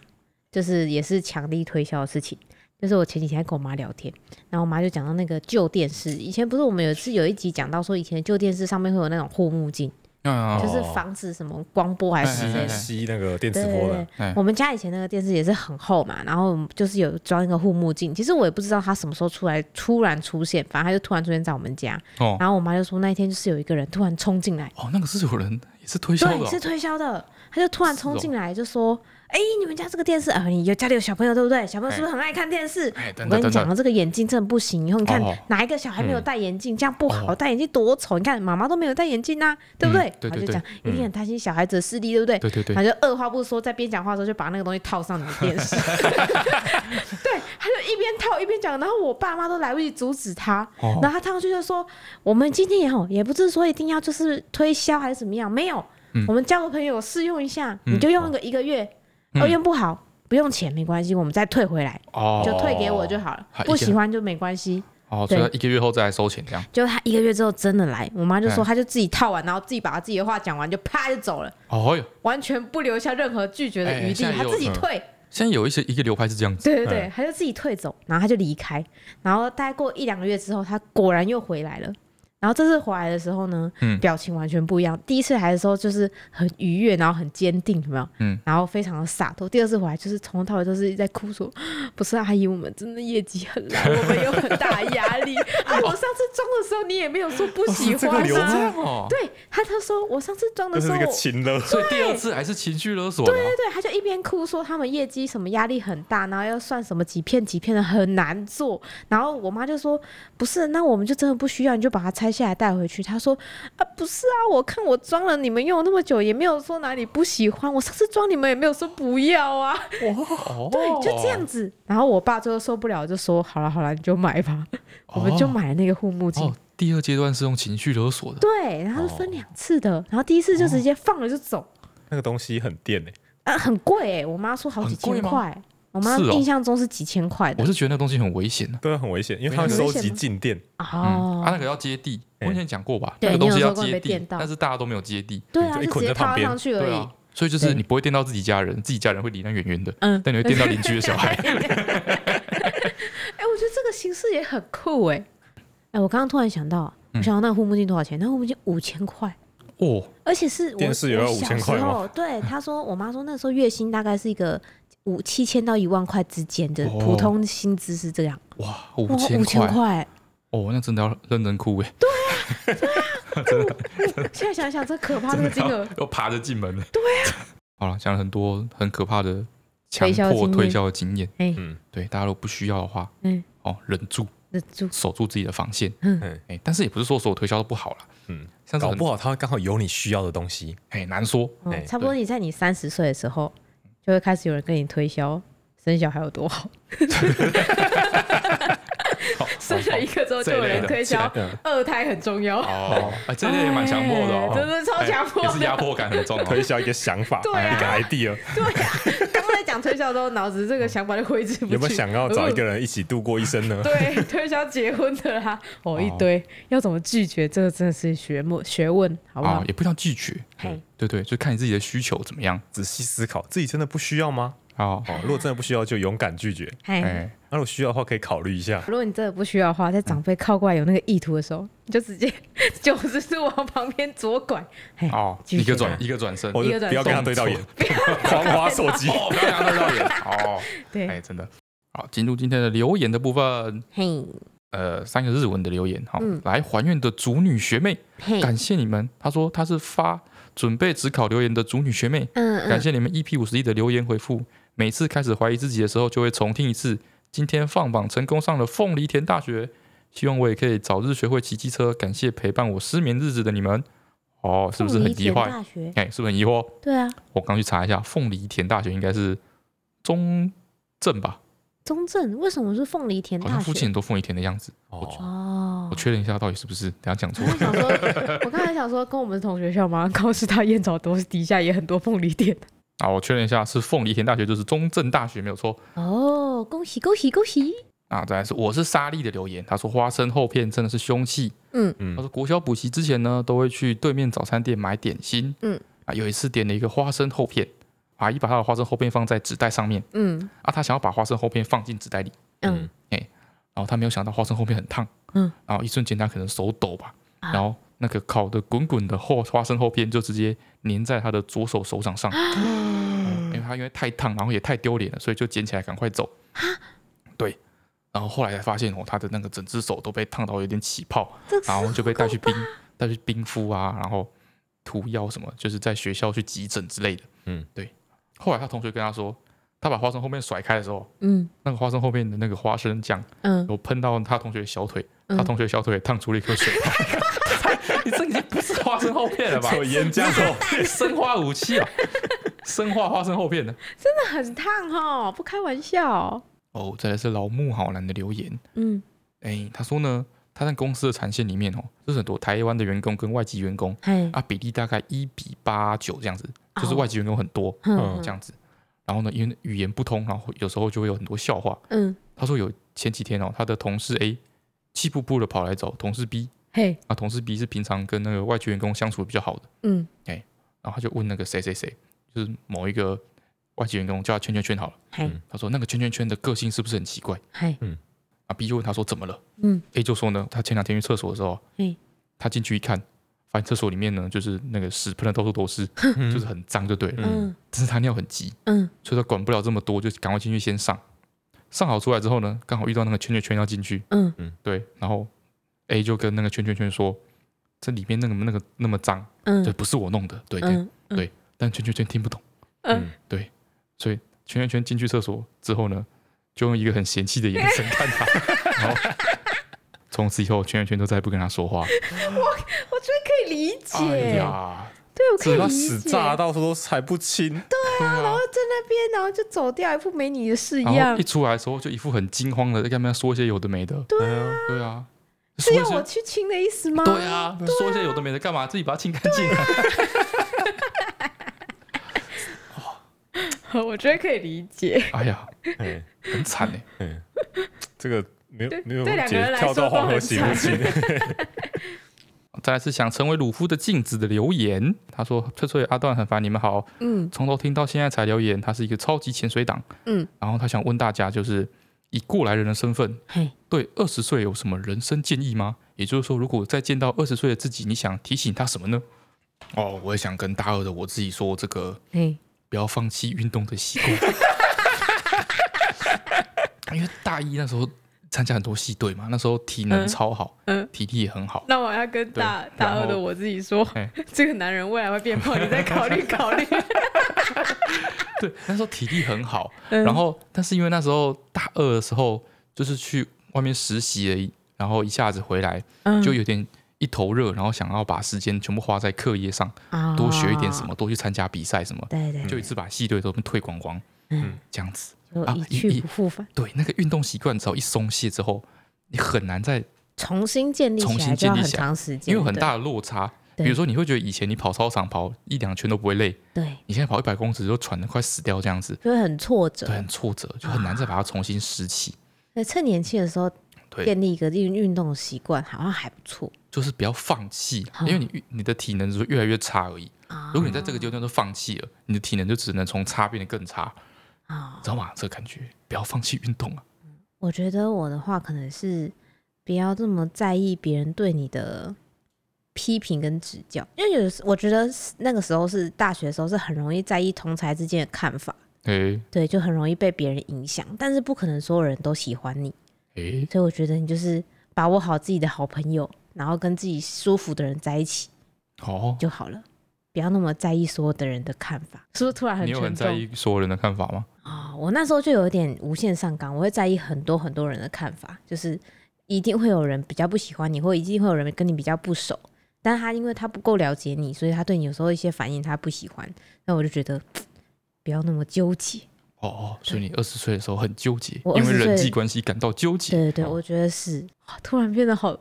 就是也是强力推销的事情。就是我前几天跟我妈聊天，然后我妈就讲到那个旧电视，以前不是我们有一次有一集讲到说，以前旧电视上面会有那种护目镜，就是防止什么光波还是吸那个电磁波的。我们家以前那个电视也是很厚嘛，然后就是有装一个护目镜。其实我也不知道它什么时候出来，突然出现，反正它就突然出现在我们家。然后我妈就说那一天就是有一个人突然冲进来。哦，那个是有人也是推销的，对，是推销的。他就突然冲进来就说。哎，你们家这个电视啊，你有家里有小朋友对不对？小朋友是不是很爱看电视？我跟你讲，这个眼镜真的不行。以后你看哪一个小孩没有戴眼镜，这样不好，戴眼镜多丑。你看妈妈都没有戴眼镜呐，对不对？他就讲，一定很担心小孩子的视力，对不对？对对对。他就二话不说，在边讲话的时候就把那个东西套上你的电视。[LAUGHS] 对，他就一边套一边讲，然后我爸妈都来不及阻止他。然后他套上去就说：“我们今天也好，也不是说一定要就是推销还是怎么样，没有，我们交个朋友试用一下，你就用那个一个月。”哦，用不好不用钱没关系，我们再退回来，哦就退给我就好了。不喜欢就没关系。哦，所以一个月后再来收钱这样。就他一个月之后真的来，我妈就说他就自己套完，然后自己把他自己的话讲完，就啪就走了。哦哟，完全不留下任何拒绝的余地，他自己退。现在有一些一个流派是这样子。对对对，他就自己退走，然后他就离开，然后大概过一两个月之后，他果然又回来了。然后这次回来的时候呢，嗯，表情完全不一样。第一次来的时候就是很愉悦，然后很坚定，有没有？嗯，然后非常的洒脱。第二次回来就是从头到尾都是在哭说，[LAUGHS] 不是阿姨，我们真的业绩很烂，我们有很大压力。[LAUGHS] 啊，我上次装的时候你也没有说不喜欢啊。对，他他说我上次装的时候，这是个情勒，所以第二次还是情绪勒索。对对对，他就一边哭说他们业绩什么压力很大，然后要算什么几片几片的很难做。然后我妈就说，不是，那我们就真的不需要，你就把它拆。拆下来带回去。他说啊，不是啊，我看我装了你们用了那么久，也没有说哪里不喜欢。我上次装你们也没有说不要啊。[LAUGHS] 哦，对，就这样子。然后我爸最后受不了，就说好了好了，你就买吧。我们就买了那个护目镜。第二阶段是用情绪勒索的。对，然后分两次的。然后第一次就直接放了就走。那个东西很电哎。啊，很贵哎！我妈说好几千块，我妈印象中是几千块的。我是觉得那东西很危险的，对，很危险，因为它会收集静电。哦，它那个要接地，我以前讲过吧？那个东西要接地，但是大家都没有接地，对啊，就直接套上去而已。所以就是你不会电到自己家人，自己家人会离那远远的，嗯，但你会电到邻居的小孩。[LAUGHS] 哎，我觉得这个形式也很酷哎！哎，我刚刚突然想到，我想到那个护目镜多少钱？那护目镜五千块。哦，而且是我小时候，对他说，我妈说那时候月薪大概是一个五七千到一万块之间的普通薪资是这样。哇，五千块，哦，那真的要认真哭哎。对啊，对啊，真的。[LAUGHS] 现在想想，这可怕的金额，[LAUGHS] 又 [LAUGHS] 爬着进门了。对啊。好了，讲了很多很可怕的强迫推销的经验。嗯，对，大家如果不需要的话，嗯，哦，忍住，忍住，守住自己的防线。嗯，哎，但是也不是说所有推销都不好了。嗯，搞不好他会刚好有你需要的东西，哎，难说。差不多你在你三十岁的时候，就会开始有人跟你推销生小孩有多好。[LAUGHS] [LAUGHS] 生了一个之后，就有人推销二胎很重要。哦，这类也蛮强迫的哦，真的超强迫，也是压迫感很重。推销一个想法，一个 idea。对呀，刚才讲推销的时候，脑子这个想法就挥之不去。有没有想要找一个人一起度过一生呢？对，推销结婚的啦，哦一堆，要怎么拒绝？这个真的是学问，学问，好不好？也不叫拒绝，对对，就看你自己的需求怎么样，仔细思考，自己真的不需要吗？哦，如果真的不需要，就勇敢拒绝。哎，那如果需要的话，可以考虑一下。如果你真的不需要的话，在长辈靠过来有那个意图的时候，你就直接九十度往旁边左拐。哦，一个转一个转身，不要跟他对到眼，[LAUGHS] 狂滑手机，不要跟他对到眼。[LAUGHS] 哦，对，哎，真的。好，进入今天的留言的部分。嘿，呃，三个日文的留言。好，来还愿的主女学妹，感谢你们。她说她是发准备只考留言的主女学妹。嗯，感谢你们 EP 五十一的留言回复。每次开始怀疑自己的时候，就会重听一次。今天放榜成功上了凤梨田大学，希望我也可以早日学会骑机车。感谢陪伴我失眠日子的你们。哦，是不是很疑惑？哎，是不是很疑惑？对啊，我刚去查一下，凤梨田大学应该是中正吧？中正为什么是凤梨田大学？好像附近很多凤梨田的样子。哦，我确认一下，到底是不是？等下讲错。我刚才想说，跟我们是同学校吗？高师大燕巢都底下也很多凤梨田。啊，我确认一下，是凤梨田大学，就是中正大学，没有错。哦，恭喜恭喜恭喜！啊，再来是我是沙莉的留言，他说花生厚片真的是凶器。嗯嗯，他说国小补习之前呢，都会去对面早餐店买点心。嗯啊，有一次点了一个花生厚片，阿姨把他的花生厚片放在纸袋上面。嗯啊，他想要把花生厚片放进纸袋里。嗯哎，然后他没有想到花生厚片很烫。嗯，然后一瞬间他可能手抖吧，然后。那个烤的滚滚的厚花生厚片就直接粘在他的左手手掌上，嗯，因为他因为太烫，然后也太丢脸了，所以就捡起来赶快走。对，然后后来才发现哦，他的那个整只手都被烫到有点起泡，然后就被带去冰带去冰敷啊，然后涂药什么，就是在学校去急诊之类的。嗯，对。后来他同学跟他说，他把花生后面甩开的时候，嗯，那个花生后面的那个花生酱，嗯，有喷到他同学的小腿，他同学小腿烫出了一颗水泡。[LAUGHS] [LAUGHS] 你这已经不是花生厚片了吧？有岩浆哦，[LAUGHS] 生化武器啊！[LAUGHS] 生化花生厚片的，真的很烫哦，不开玩笑。哦，再来是老木好男的留言，嗯，哎，他说呢，他在公司的产线里面哦，就是很多台湾的员工跟外籍员工，啊，比例大概一比八九这样子，就是外籍员工很多，嗯，这样子。然后呢，因为语言不通，然后有时候就会有很多笑话。嗯，他说有前几天哦，他的同事 A 气噗噗的跑来找同事 B。嘿，啊，同事 B 是平常跟那个外籍员工相处比较好的，嗯，哎，然后他就问那个谁谁谁，就是某一个外籍员工叫他圈圈圈好了，嘿，他说那个圈圈圈的个性是不是很奇怪？嘿，嗯，啊 B 就问他说怎么了？嗯，A 就说呢，他前两天去厕所的时候，嘿，他进去一看，发现厕所里面呢就是那个屎喷的到处都是，就是很脏就对了，嗯，但是他尿很急，嗯，所以他管不了这么多，就赶快进去先上，上好出来之后呢，刚好遇到那个圈圈圈要进去，嗯。嗯，对，然后。A 就跟那个圈圈圈说：“这里面那个那个那么脏，嗯，这不是我弄的，对对对。”但圈圈圈听不懂，嗯，对，所以圈圈圈进去厕所之后呢，就用一个很嫌弃的眼神看他，然后从此以后，圈圈圈都再也不跟他说话。[LAUGHS] 我我觉得可以理解。呀，对，我可以理解。死炸，到时候还不亲。对啊，然后在那边，然后就走掉，一副没你的事一样。一出来的时候，就一副很惊慌的，在跟他说一些有的没的。对啊，对啊，是要我去亲的意思吗？对啊，说一些有的没的干嘛？自己把它清干净。[LAUGHS] [LAUGHS] 我觉得可以理解。哎呀，很惨哎，[LAUGHS] 这个没有没有解跳到黄河洗不清。再来是想成为鲁夫的镜子的留言，他说：“翠翠阿段很烦你们好，嗯，从头听到现在才留言，他是一个超级潜水党，嗯，然后他想问大家，就是以过来人的身份，嘿，对二十岁有什么人生建议吗？也就是说，如果再见到二十岁的自己，你想提醒他什么呢？哦，我也想跟大二的我自己说，这个，嘿。”不要放弃运动的习惯，[LAUGHS] 因为大一那时候参加很多系队嘛，那时候体能超好，嗯，体力也很好。那我要跟大大二的我自己说，这个男人未来会变胖，你再考虑 [LAUGHS] 考虑。对，那时候体力很好，然后但是因为那时候大二的时候就是去外面实习而已，然后一下子回来就有点。一头热，然后想要把时间全部花在课业上，哦、多学一点什么，多去参加比赛什么，对对，就一次把系队都退光光，嗯，这样子啊，一去不复返。对，那个运动习惯只要一松懈之后，你很难再重新建立，重新建立起来，很长时间，因为有很大的落差。对比如说，你会觉得以前你跑操场跑一两圈都不会累，对，你现在跑一百公尺就喘得快死掉，这样子就会很挫折，对，很挫折，就很难再把它重新拾起。[SIGHS] 那趁年轻的时候。建立一个运运动的习惯，好像还不错。就是不要放弃，因为你你的体能只会越来越差而已。如果你在这个阶段都放弃了，你的体能就只能从差变得更差啊，知道吗？这个感觉，不要放弃运动啊。我觉得我的话可能是不要这么在意别人对你的批评跟指教，因为有时我觉得那个时候是大学的时候，是很容易在意同才之间的看法。对，对，就很容易被别人影响，但是不可能所有人都喜欢你。所以我觉得你就是把握好自己的好朋友，然后跟自己舒服的人在一起，哦，就好了，不要那么在意所有的人的看法。[LAUGHS] 是不是突然很？你有很在意所有人的看法吗？啊、哦，我那时候就有点无限上纲，我会在意很多很多人的看法，就是一定会有人比较不喜欢你，或一定会有人跟你比较不熟，但他因为他不够了解你，所以他对你有时候一些反应他不喜欢，那我就觉得不要那么纠结。哦哦，所以你二十岁的时候很纠结，因为人际关系感到纠结。对对对，我觉得是，突然变得好，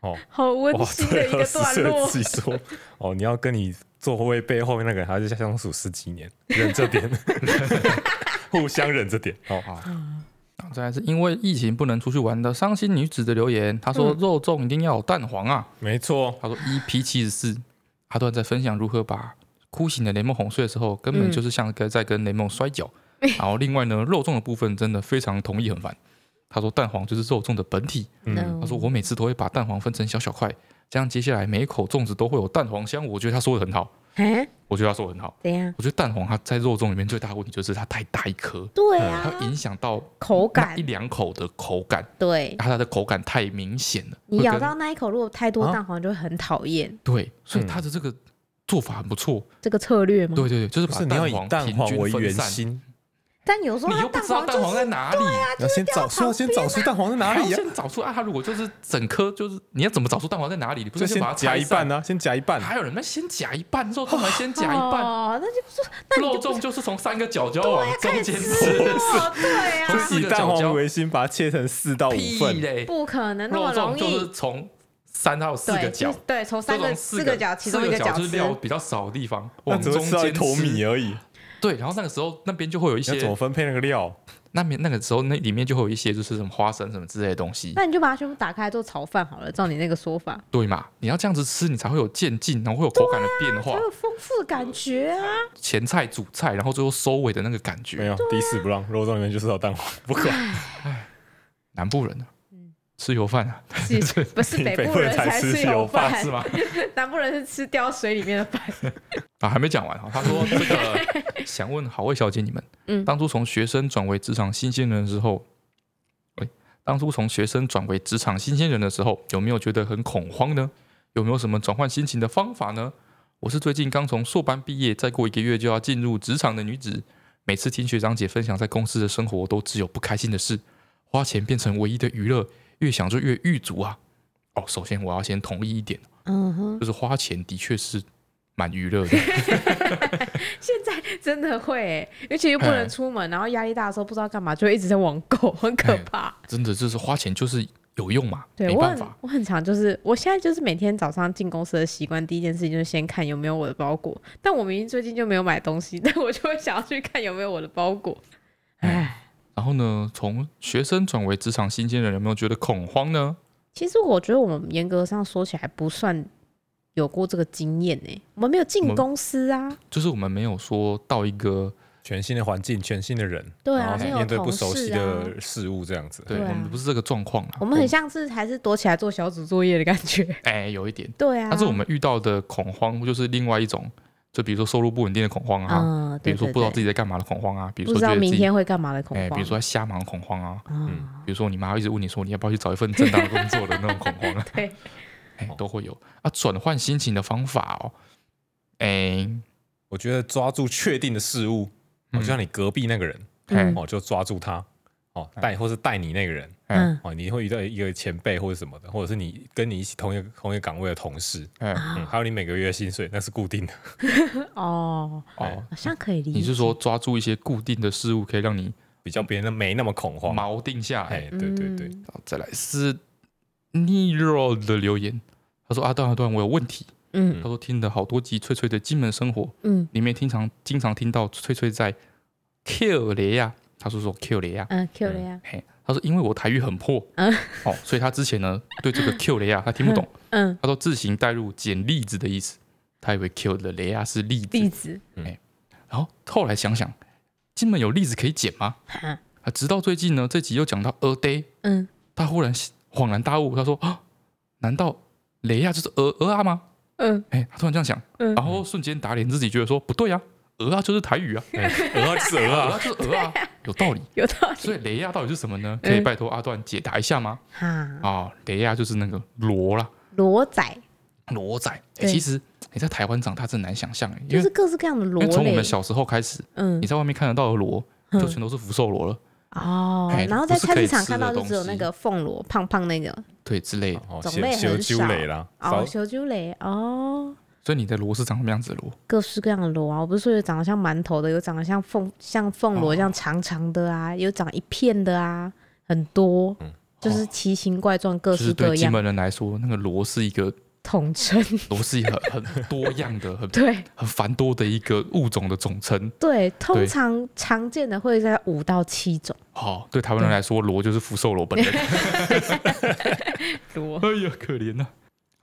哦，好温馨的一个段落。自己说，[LAUGHS] 哦，你要跟你座位背后面那个人，还是相处十几年，忍这点 [LAUGHS] [LAUGHS] 互相忍这点。好好。再来是因为疫情不能出去玩的伤心女子的留言，她说肉粽一定要有蛋黄啊，没错。她说 EP 七十四，阿段在分享如何把哭醒的雷梦哄睡的时候，根本就是像跟在跟雷梦摔跤。[LAUGHS] 然后另外呢，肉粽的部分真的非常同意，很烦。他说蛋黄就是肉粽的本体。嗯，他说我每次都会把蛋黄分成小小块，这样接下来每一口粽子都会有蛋黄香。我觉得他说的很好。哎，我觉得他说的很好。对呀，我觉得蛋黄它在肉粽里面最大的问题就是它太大一颗。对啊，它影响到口感，一两口的口感。对，它的口感太明显了。你咬到那一口，如果太多蛋黄，就会很讨厌。对，所以它的这个做法很不错。这个策略吗？对对对，就是把蛋黄蛋黄为圆心。但有时候你又不知道蛋黄在哪里，要先找，需要先找出蛋黄在哪里呀？先找出啊！它如果就是整颗，就是你要怎么找出蛋黄在哪里？你不是先把它夹一半呢？先夹一半。还有人那先夹一半，肉粽还先夹一半。哦，那就肉粽就是从三个角就要往中间吃。对啊，以蛋黄为心，把它切成四到五份。不可能那么容易。肉粽就是从三到四个角，对，从三个四个角，其中一个角就是料比较少的地方，往中间投米而已。对，然后那个时候那边就会有一些怎么分配那个料？那边那个时候那里面就会有一些就是什么花生什么之类的东西。那你就把它全部打开做炒饭好了，照你那个说法。对嘛？你要这样子吃，你才会有渐进，然后会有口感的变化，才有丰富的感觉啊。前菜、主菜，然后最后收尾的那个感觉。没有，抵死不让，肉粽里面就是要蛋黄，不管。唉，南部人呢？吃油饭啊？[LAUGHS] 不是北部人才吃油饭是吗？[LAUGHS] 南部人是吃掉水里面的饭 [LAUGHS] 啊，还没讲完啊。他说这个想问好味小姐你们，嗯，当初从学生转为职场新鲜人的时候，喂，当初从学生转为职场新鲜人的时候，有没有觉得很恐慌呢？有没有什么转换心情的方法呢？我是最近刚从硕班毕业，再过一个月就要进入职场的女子，每次听学长姐分享在公司的生活，都只有不开心的事，花钱变成唯一的娱乐。越想就越狱足啊！哦，首先我要先同意一点，嗯哼，就是花钱的确是蛮娱乐的。[LAUGHS] 现在真的会，而且又不能出门，然后压力大的时候不知道干嘛，就会一直在网购，[LAUGHS] 很可怕。真的就是花钱就是。有用嘛？对，没办法，我很常就是，我现在就是每天早上进公司的习惯，第一件事情就是先看有没有我的包裹。但我明明最近就没有买东西，但我就会想要去看有没有我的包裹。唉，然后呢，从学生转为职场新鲜人，有没有觉得恐慌呢？其实我觉得我们严格上说起来不算有过这个经验呢，我们没有进公司啊，就是我们没有说到一个。全新的环境，全新的人，对啊，面对不熟悉的事物，这样子，对，我们不是这个状况啊。我们很像是还是躲起来做小组作业的感觉，[LAUGHS] 哎，有一点，对啊。但是我们遇到的恐慌就是另外一种，就比如说收入不稳定的恐慌啊，比如说不知道自己在干嘛的恐慌啊，比如说不知道明天会干嘛的恐慌，比如说在瞎忙的恐慌啊，嗯，比如说你妈一直问你说你要不要去找一份正当的工作的那种恐慌啊，[LAUGHS] 对，[LAUGHS] 哎，都会有。啊。转换心情的方法哦，哎，我觉得抓住确定的事物。就像你隔壁那个人，嗯、哦，就抓住他，哦，带或是带你那个人，嗯，哦，你会遇到一个前辈或者什么的，或者是你跟你一起同一个同一个岗位的同事，嗯，嗯，还有你每个月薪水那是固定的，[LAUGHS] 哦，哦，好像可以理解。你是说抓住一些固定的事物，可以让你比较别人没那么恐慌，锚定下来？对对对。好，再来是 Nero 的留言，他说：“阿段阿段，我有问题。”嗯，他说听了好多集翠翠的金门生活，嗯，里面经常经常听到翠翠在 Q 雷亚，他说说 Q 雷亚，嗯，Q 雷亚，嘿，他说因为我台语很破，嗯，哦，所以他之前呢对这个 [LAUGHS] Q 雷亚他听不懂，嗯，他说自行带入捡栗子的意思，他以为 Q 的雷亚是栗子，栗子，哎，然后后来想想，金门有栗子可以捡吗？啊，直到最近呢，这集又讲到 A day，嗯，他忽然恍然大悟，他说啊，难道雷亚就是鹅鹅啊吗？嗯，哎，他突然这样想，嗯，然后瞬间打脸自己，觉得说不对啊，鹅啊就是台语啊，鹅啊就是鹅啊，就是鹅啊，有道理，有道理。所以雷亚到底是什么呢？可以拜托阿段解答一下吗？哈，啊，雷亚就是那个螺啦，螺仔，螺仔。哎，其实你在台湾长大真难想象，因为是各式各样的螺。从我们小时候开始，嗯，你在外面看得到的螺，就全都是福寿螺了。哦，然后在菜市场看到就只有那个凤螺，胖胖那个，对，之类的，种类很少。哦，小鸠雷哦。所以你的螺是长什么样子的螺？各式各样的螺啊，我不是说有长得像馒头的，有长得像凤像凤螺，像长长的啊，有长一片的啊，很多，就是奇形怪状，各式各样。对金门人来说，那个螺是一个。统称螺是一个很多样的、很对、很繁多的一个物种的总称。对，通常常见的会在五到七种。好，对台湾人来说，螺就是福寿螺本人。[LAUGHS] 螺，哎呀，可怜呐。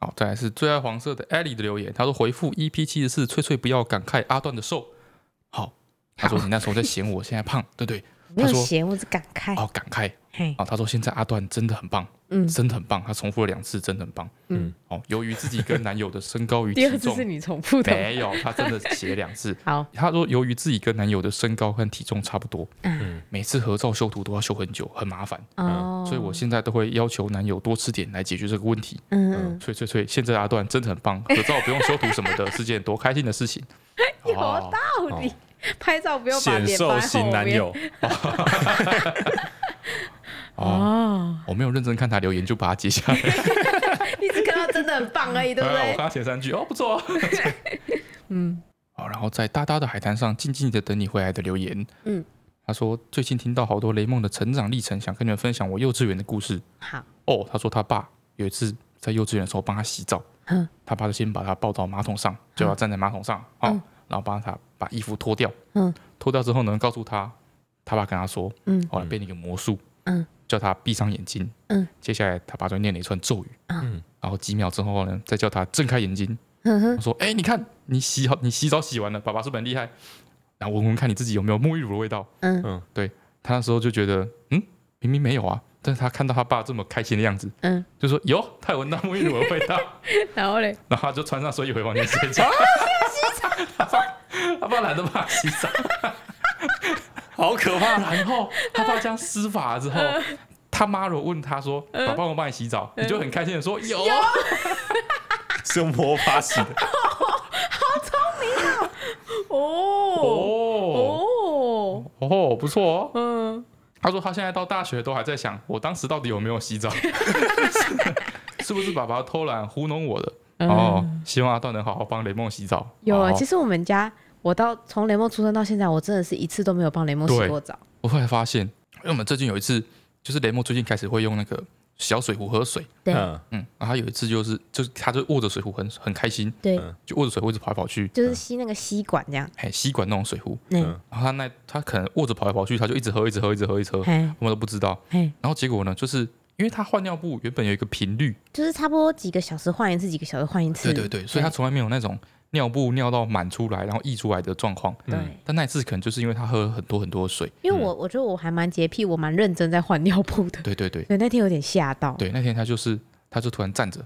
好，再来是最爱黄色的 Ellie 的留言，他说回复 EP 七十四，翠翠不要感慨阿段的瘦。好，他说你那时候在嫌我现在胖，对不对？没有嫌，我是感慨。哦，感慨。哦，他说现在阿段真的很棒。嗯，真的很棒，他重复了两次，真的很棒。嗯，哦，由于自己跟男友的身高与体重，第二次是你重复的，没有，他真的写两次。[LAUGHS] 好，他说由于自己跟男友的身高和体重差不多，嗯，每次合照修图都要修很久，很麻烦。哦，所以我现在都会要求男友多吃点来解决这个问题。嗯，所以所以所以现在阿段真的很棒，合照不用修图什么的，[LAUGHS] 是件多开心的事情。[LAUGHS] 有道理，[LAUGHS] 拍照不用把脸摆后面。[LAUGHS] 哦，我没有认真看他留言，就把他截下来。[LAUGHS] 你只看到真的很棒而已，对不对？我刚写三句哦，不错。嗯，好，然后在大大的海滩上静静的等你回来的留言。嗯，他说最近听到好多雷梦的成长历程，想跟你们分享我幼稚园的故事。好哦，他说他爸有一次在幼稚园的时候帮他洗澡，他爸就先把他抱到马桶上，就要站在马桶上，好，然后帮他把衣服脱掉。嗯，脱掉之后呢，告诉他，他爸跟他说，嗯，后来变了一个魔术。嗯。叫他闭上眼睛，嗯，接下来他爸就念了一串咒语，嗯，然后几秒之后呢，再叫他睁开眼睛，嗯哼，说，哎，你看你洗好，你洗澡洗完了，爸爸是不是很厉害？然后闻闻看你自己有没有沐浴乳的味道，嗯。嗯，对，他那时候就觉得，嗯，明明没有啊，但是他看到他爸这么开心的样子，嗯，就说有，他有闻到沐浴乳的味道，[LAUGHS] 然后嘞，[LAUGHS] 然后他就穿上睡衣回房间睡觉，[LAUGHS] 他爸懒得帮他洗澡。好可怕！然后他爸这样施法之后，他妈如果问他说：“爸爸，我帮你洗澡。”你就很开心的说：“有。” [LAUGHS] 是用魔法洗的，[LAUGHS] 好聪明啊！哦哦哦，不错哦。嗯，他说他现在到大学都还在想，我当时到底有没有洗澡？[LAUGHS] 是不是爸爸偷懒糊弄我的？哦，希望阿段能好好帮雷梦洗澡。有啊，其实我们家我到从雷梦出生到现在，我真的是一次都没有帮雷梦洗过澡。我后来发现，因为我们最近有一次，就是雷梦最近开始会用那个。小水壶喝水，对，嗯，然后他有一次就是，就是他就握着水壶很很开心，对，就握着水壶一直跑来跑去，就是吸那个吸管这样，嘿，吸管那种水壶，嗯，然后他那他可能握着跑来跑去，他就一直喝，一直喝，一直喝，一直喝，我们都不知道，然后结果呢，就是因为他换尿布原本有一个频率，就是差不多几个小时换一次，几个小时换一次，对对对，所以他从来没有那种。尿布尿到满出来，然后溢出来的状况。对，但那一次可能就是因为他喝很多很多水。因为我我觉得我还蛮洁癖，我蛮认真在换尿布的。[LAUGHS] 对对对。对，那天有点吓到。对，那天他就是，他就突然站着，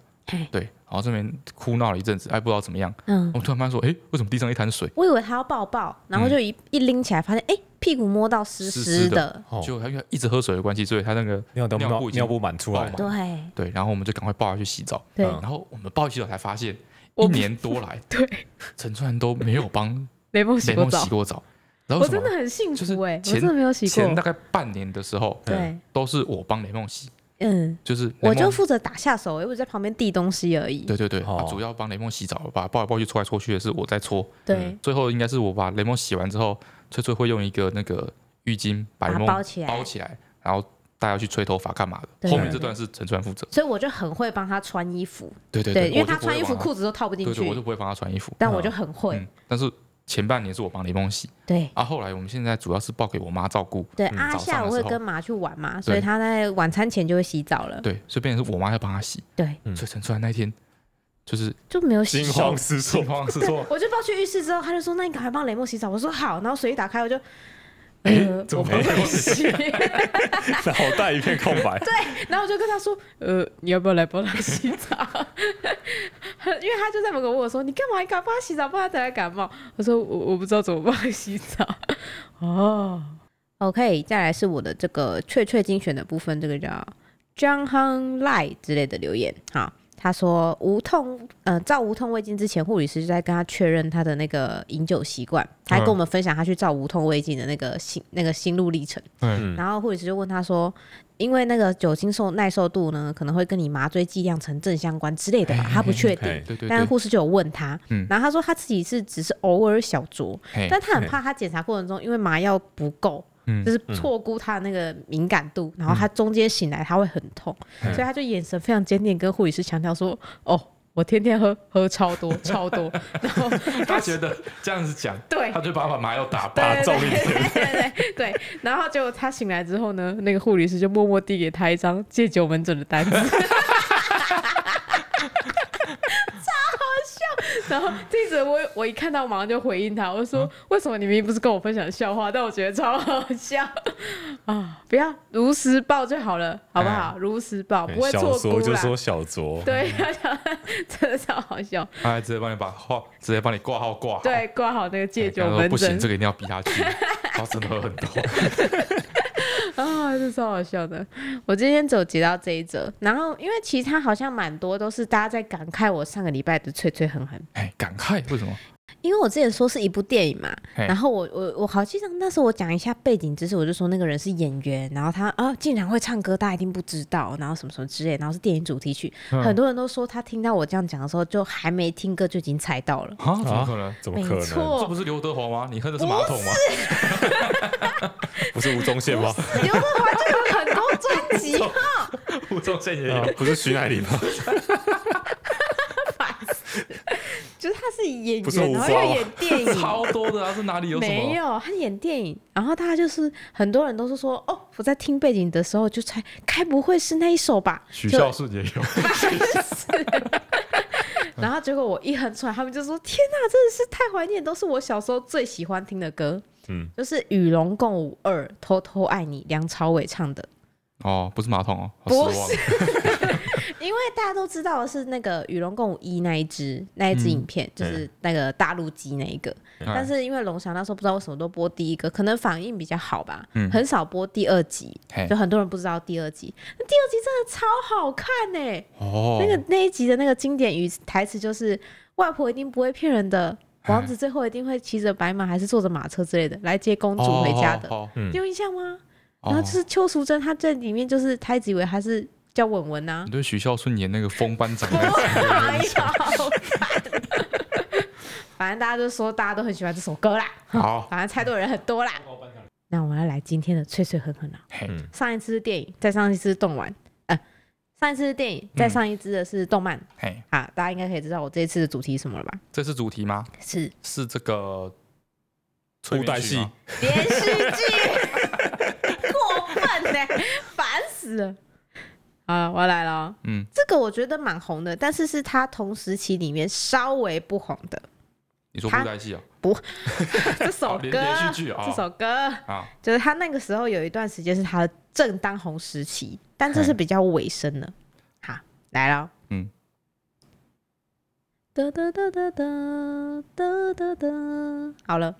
对，然后这边哭闹了一阵子，哎不知道怎么样。嗯。我突然发现说，哎，为什么地上一滩水？我以为他要抱抱，然后就一一拎起来，发现哎，屁股摸到湿湿的。就他因为一直喝水的关系，所以他那个尿尿布尿布满出来嘛。对。对，然后我们就赶快抱他去洗澡。对。然后我们抱去洗澡才发现。一年多来，[LAUGHS] 对陈川都没有帮 [LAUGHS] 雷梦洗过澡，洗过澡，然后我真的很幸福哎，我真的没有洗过。前大概半年的时候，对，都是我帮雷梦洗，嗯，就是我就负责打下手，因为我在旁边递东西而已。对对对，主要帮雷梦洗澡，把抱来抱去、搓来搓去的是我在搓。对，最后应该是我把雷梦洗完之后，翠翠会用一个那个浴巾把雷梦包起来，包起来，然后。他要去吹头发干嘛的？后面这段是陈川负责，所以我就很会帮他穿衣服。对对对，因为他穿衣服裤子都套不进去，我就不会帮他穿衣服。但我就很会。但是前半年是我帮雷梦洗，对。啊，后来我们现在主要是抱给我妈照顾。对，阿夏我会跟妈去玩嘛，所以他在晚餐前就会洗澡了。对，所以变成是我妈要帮他洗。对，所以陈川那天就是就没有洗，惊慌失措，惊慌失措。我就抱去浴室之后，他就说：“那你赶快帮雷梦洗澡。”我说：“好。”然后水一打开，我就。哎，怎么没有洗？[LAUGHS] 脑袋一片空白。[LAUGHS] 对，然后我就跟他说：“呃，你要不要来帮他洗澡？” [LAUGHS] 因为他就在门口问我说：“你干嘛？你敢帮他洗澡？不然他等下感冒。”我说：“我我不知道怎么帮他洗澡。”哦，OK，再来是我的这个翠翠精选的部分，这个叫 John Han Lai 之类的留言，好。他说无痛，呃，照无痛胃镜之前，护理师就在跟他确认他的那个饮酒习惯，他还跟我们分享他去照无痛胃镜的那个心那个心路历程。嗯，然后护理师就问他说，因为那个酒精受耐受度呢，可能会跟你麻醉剂量成正相关之类的吧，他不确定。对对对。但是护士就有问他，然后他说他自己是只是偶尔小酌，但他很怕他检查过程中因为麻药不够。就是错估他的那个敏感度，然后他中间醒来他会很痛，所以他就眼神非常坚定，跟护理师强调说：“哦，我天天喝喝超多超多。”然后 [LAUGHS] 他觉得这样子讲，对，他就把把麻药打打重一点，对对对。然后结果他醒来之后呢，那个护理师就默默递给他一张戒酒门诊的单子。[LAUGHS] 然后记者我我一看到马上就回应他，我说，为什么你明明不是跟我分享笑话，但我觉得超好笑啊！[LAUGHS] 不要如实报就好了，好不好？如实报不会错估啦。就说小卓，对，[LAUGHS] 真的超好笑。他还直接帮你把号，直接帮你挂号挂好，对，挂好那个戒酒门诊。不行，这个一定要逼他去，他真的喝很多。[LAUGHS] 啊，这超好笑的！我今天走截到这一则，然后因为其他好像蛮多都是大家在感慨我上个礼拜的脆脆狠狠。哎，感慨为什么？因为我之前说是一部电影嘛，然后我我我好记得那时候我讲一下背景知识，我就说那个人是演员，然后他啊竟然会唱歌，大家一定不知道，然后什么什么之类，然后是电影主题曲，很多人都说他听到我这样讲的时候，就还没听歌就已经猜到了啊？怎么可能？怎么可能？这不是刘德华吗？你喝的是马桶吗？不是 [LAUGHS] 吴宗宪吗？刘德华就有很多专辑哈，[LAUGHS] 吴宗宪也有，不是徐乃麟吗？[LAUGHS] 就是他是演员，然后又演电影，[LAUGHS] 超多的啊！是哪里有？没有，他演电影，然后他就是很多人都是说，哦，我在听背景的时候就猜，该不会是那一首吧？许孝顺也有。[LAUGHS] [LAUGHS] 然后结果我一哼出来，他们就说：“天哪，真的是太怀念，都是我小时候最喜欢听的歌。”嗯，就是《与龙共舞二》，偷偷爱你，梁朝伟唱的。哦，不是马桶哦，不是，因为大家都知道的是那个《与龙共舞一》那一支那一支影片，嗯、就是那个大陆机那一个。嗯、但是因为龙翔那时候不知道为什么都播第一个，可能反应比较好吧，嗯、很少播第二集，就很多人不知道第二集。那第二集真的超好看呢！哦，那个那一集的那个经典语台词就是“外婆一定不会骗人的，王子最后一定会骑着白马还是坐着马车之类的来接公主回家的”，有印象吗？然后就是邱淑贞，她在里面就是她一直以为她是叫文文啊。你对许孝顺演那个风班长 [LAUGHS] [LAUGHS] 反正大家都说大家都很喜欢这首歌啦。好，反正猜对的人很多啦。那我们要来今天的脆脆狠狠了。上一次是电影，再上一次是动玩。呃，上一次是电影，再上一次的是动漫。嘿，好，大家应该可以知道我这一次的主题是什么了吧？这是主题吗？是，是这个初代戏连续剧，[LAUGHS] 过分呢，烦死了。好，我要来了。嗯，这个我觉得蛮红的，但是是他同时期里面稍微不红的。你说布袋戏啊？不，[LAUGHS] 这首歌，这首歌啊，就是他那个时候有一段时间是他的正当红时期，但这是比较尾声了。好，来了，嗯，哒哒哒哒哒哒哒哒，好了，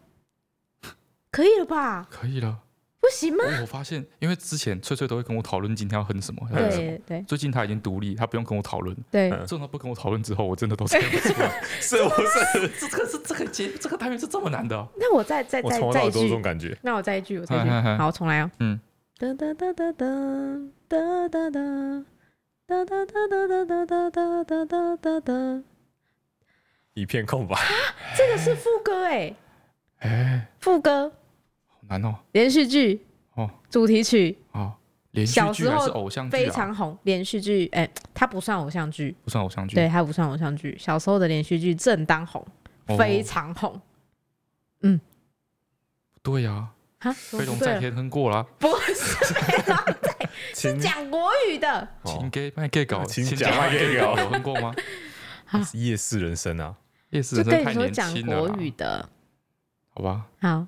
可以了吧？可以了。不行吗？我发现，因为之前翠翠都会跟我讨论今天要哼什么，对对。最近他已经独立，他不用跟我讨论。对，自从他不跟我讨论之后，我真的都猜不出来。[LAUGHS] 是不是？这个是这个节这个单元是这么难的。那我再再再再一句。这种感觉。那我再一句，我再一句。好，重来哦。嗯。哒哒哒哒哒哒哒哒哒哒哒哒哒哒哒哒哒哒哒。一片空白。这个是副歌哎。哎。副歌。难哦，连续剧哦，主题曲。哦，连续剧还是偶像剧？非常红，连续剧哎，它不算偶像剧，不算偶像剧，对，它不算偶像剧。小时候的连续剧正当红，非常红。嗯，对呀，哈，飞龙在天哼过了，不是飞龙在，[LAUGHS] 是讲国语的。请给麦给搞，请讲。麦给搞，有哼过吗？[LAUGHS] 夜市人生啊，夜市人生太年轻了，讲国语的，好吧，好。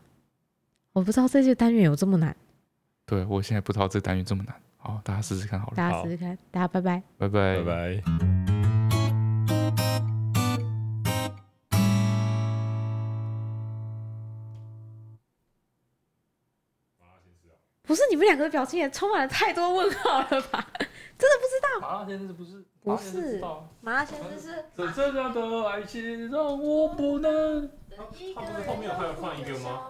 我不知道这些单元有这么难，对，我现在不知道这单元这么难，好，大家试试看好了，大家试试看，大家拜拜，拜拜，拜拜。不是你们两个的表情也充满了太多问号了吧？[LAUGHS] 真的不知道。麻辣先生不是？不是。麻辣先生是。这这样的爱情让我不能。他不是后面还有放一个吗？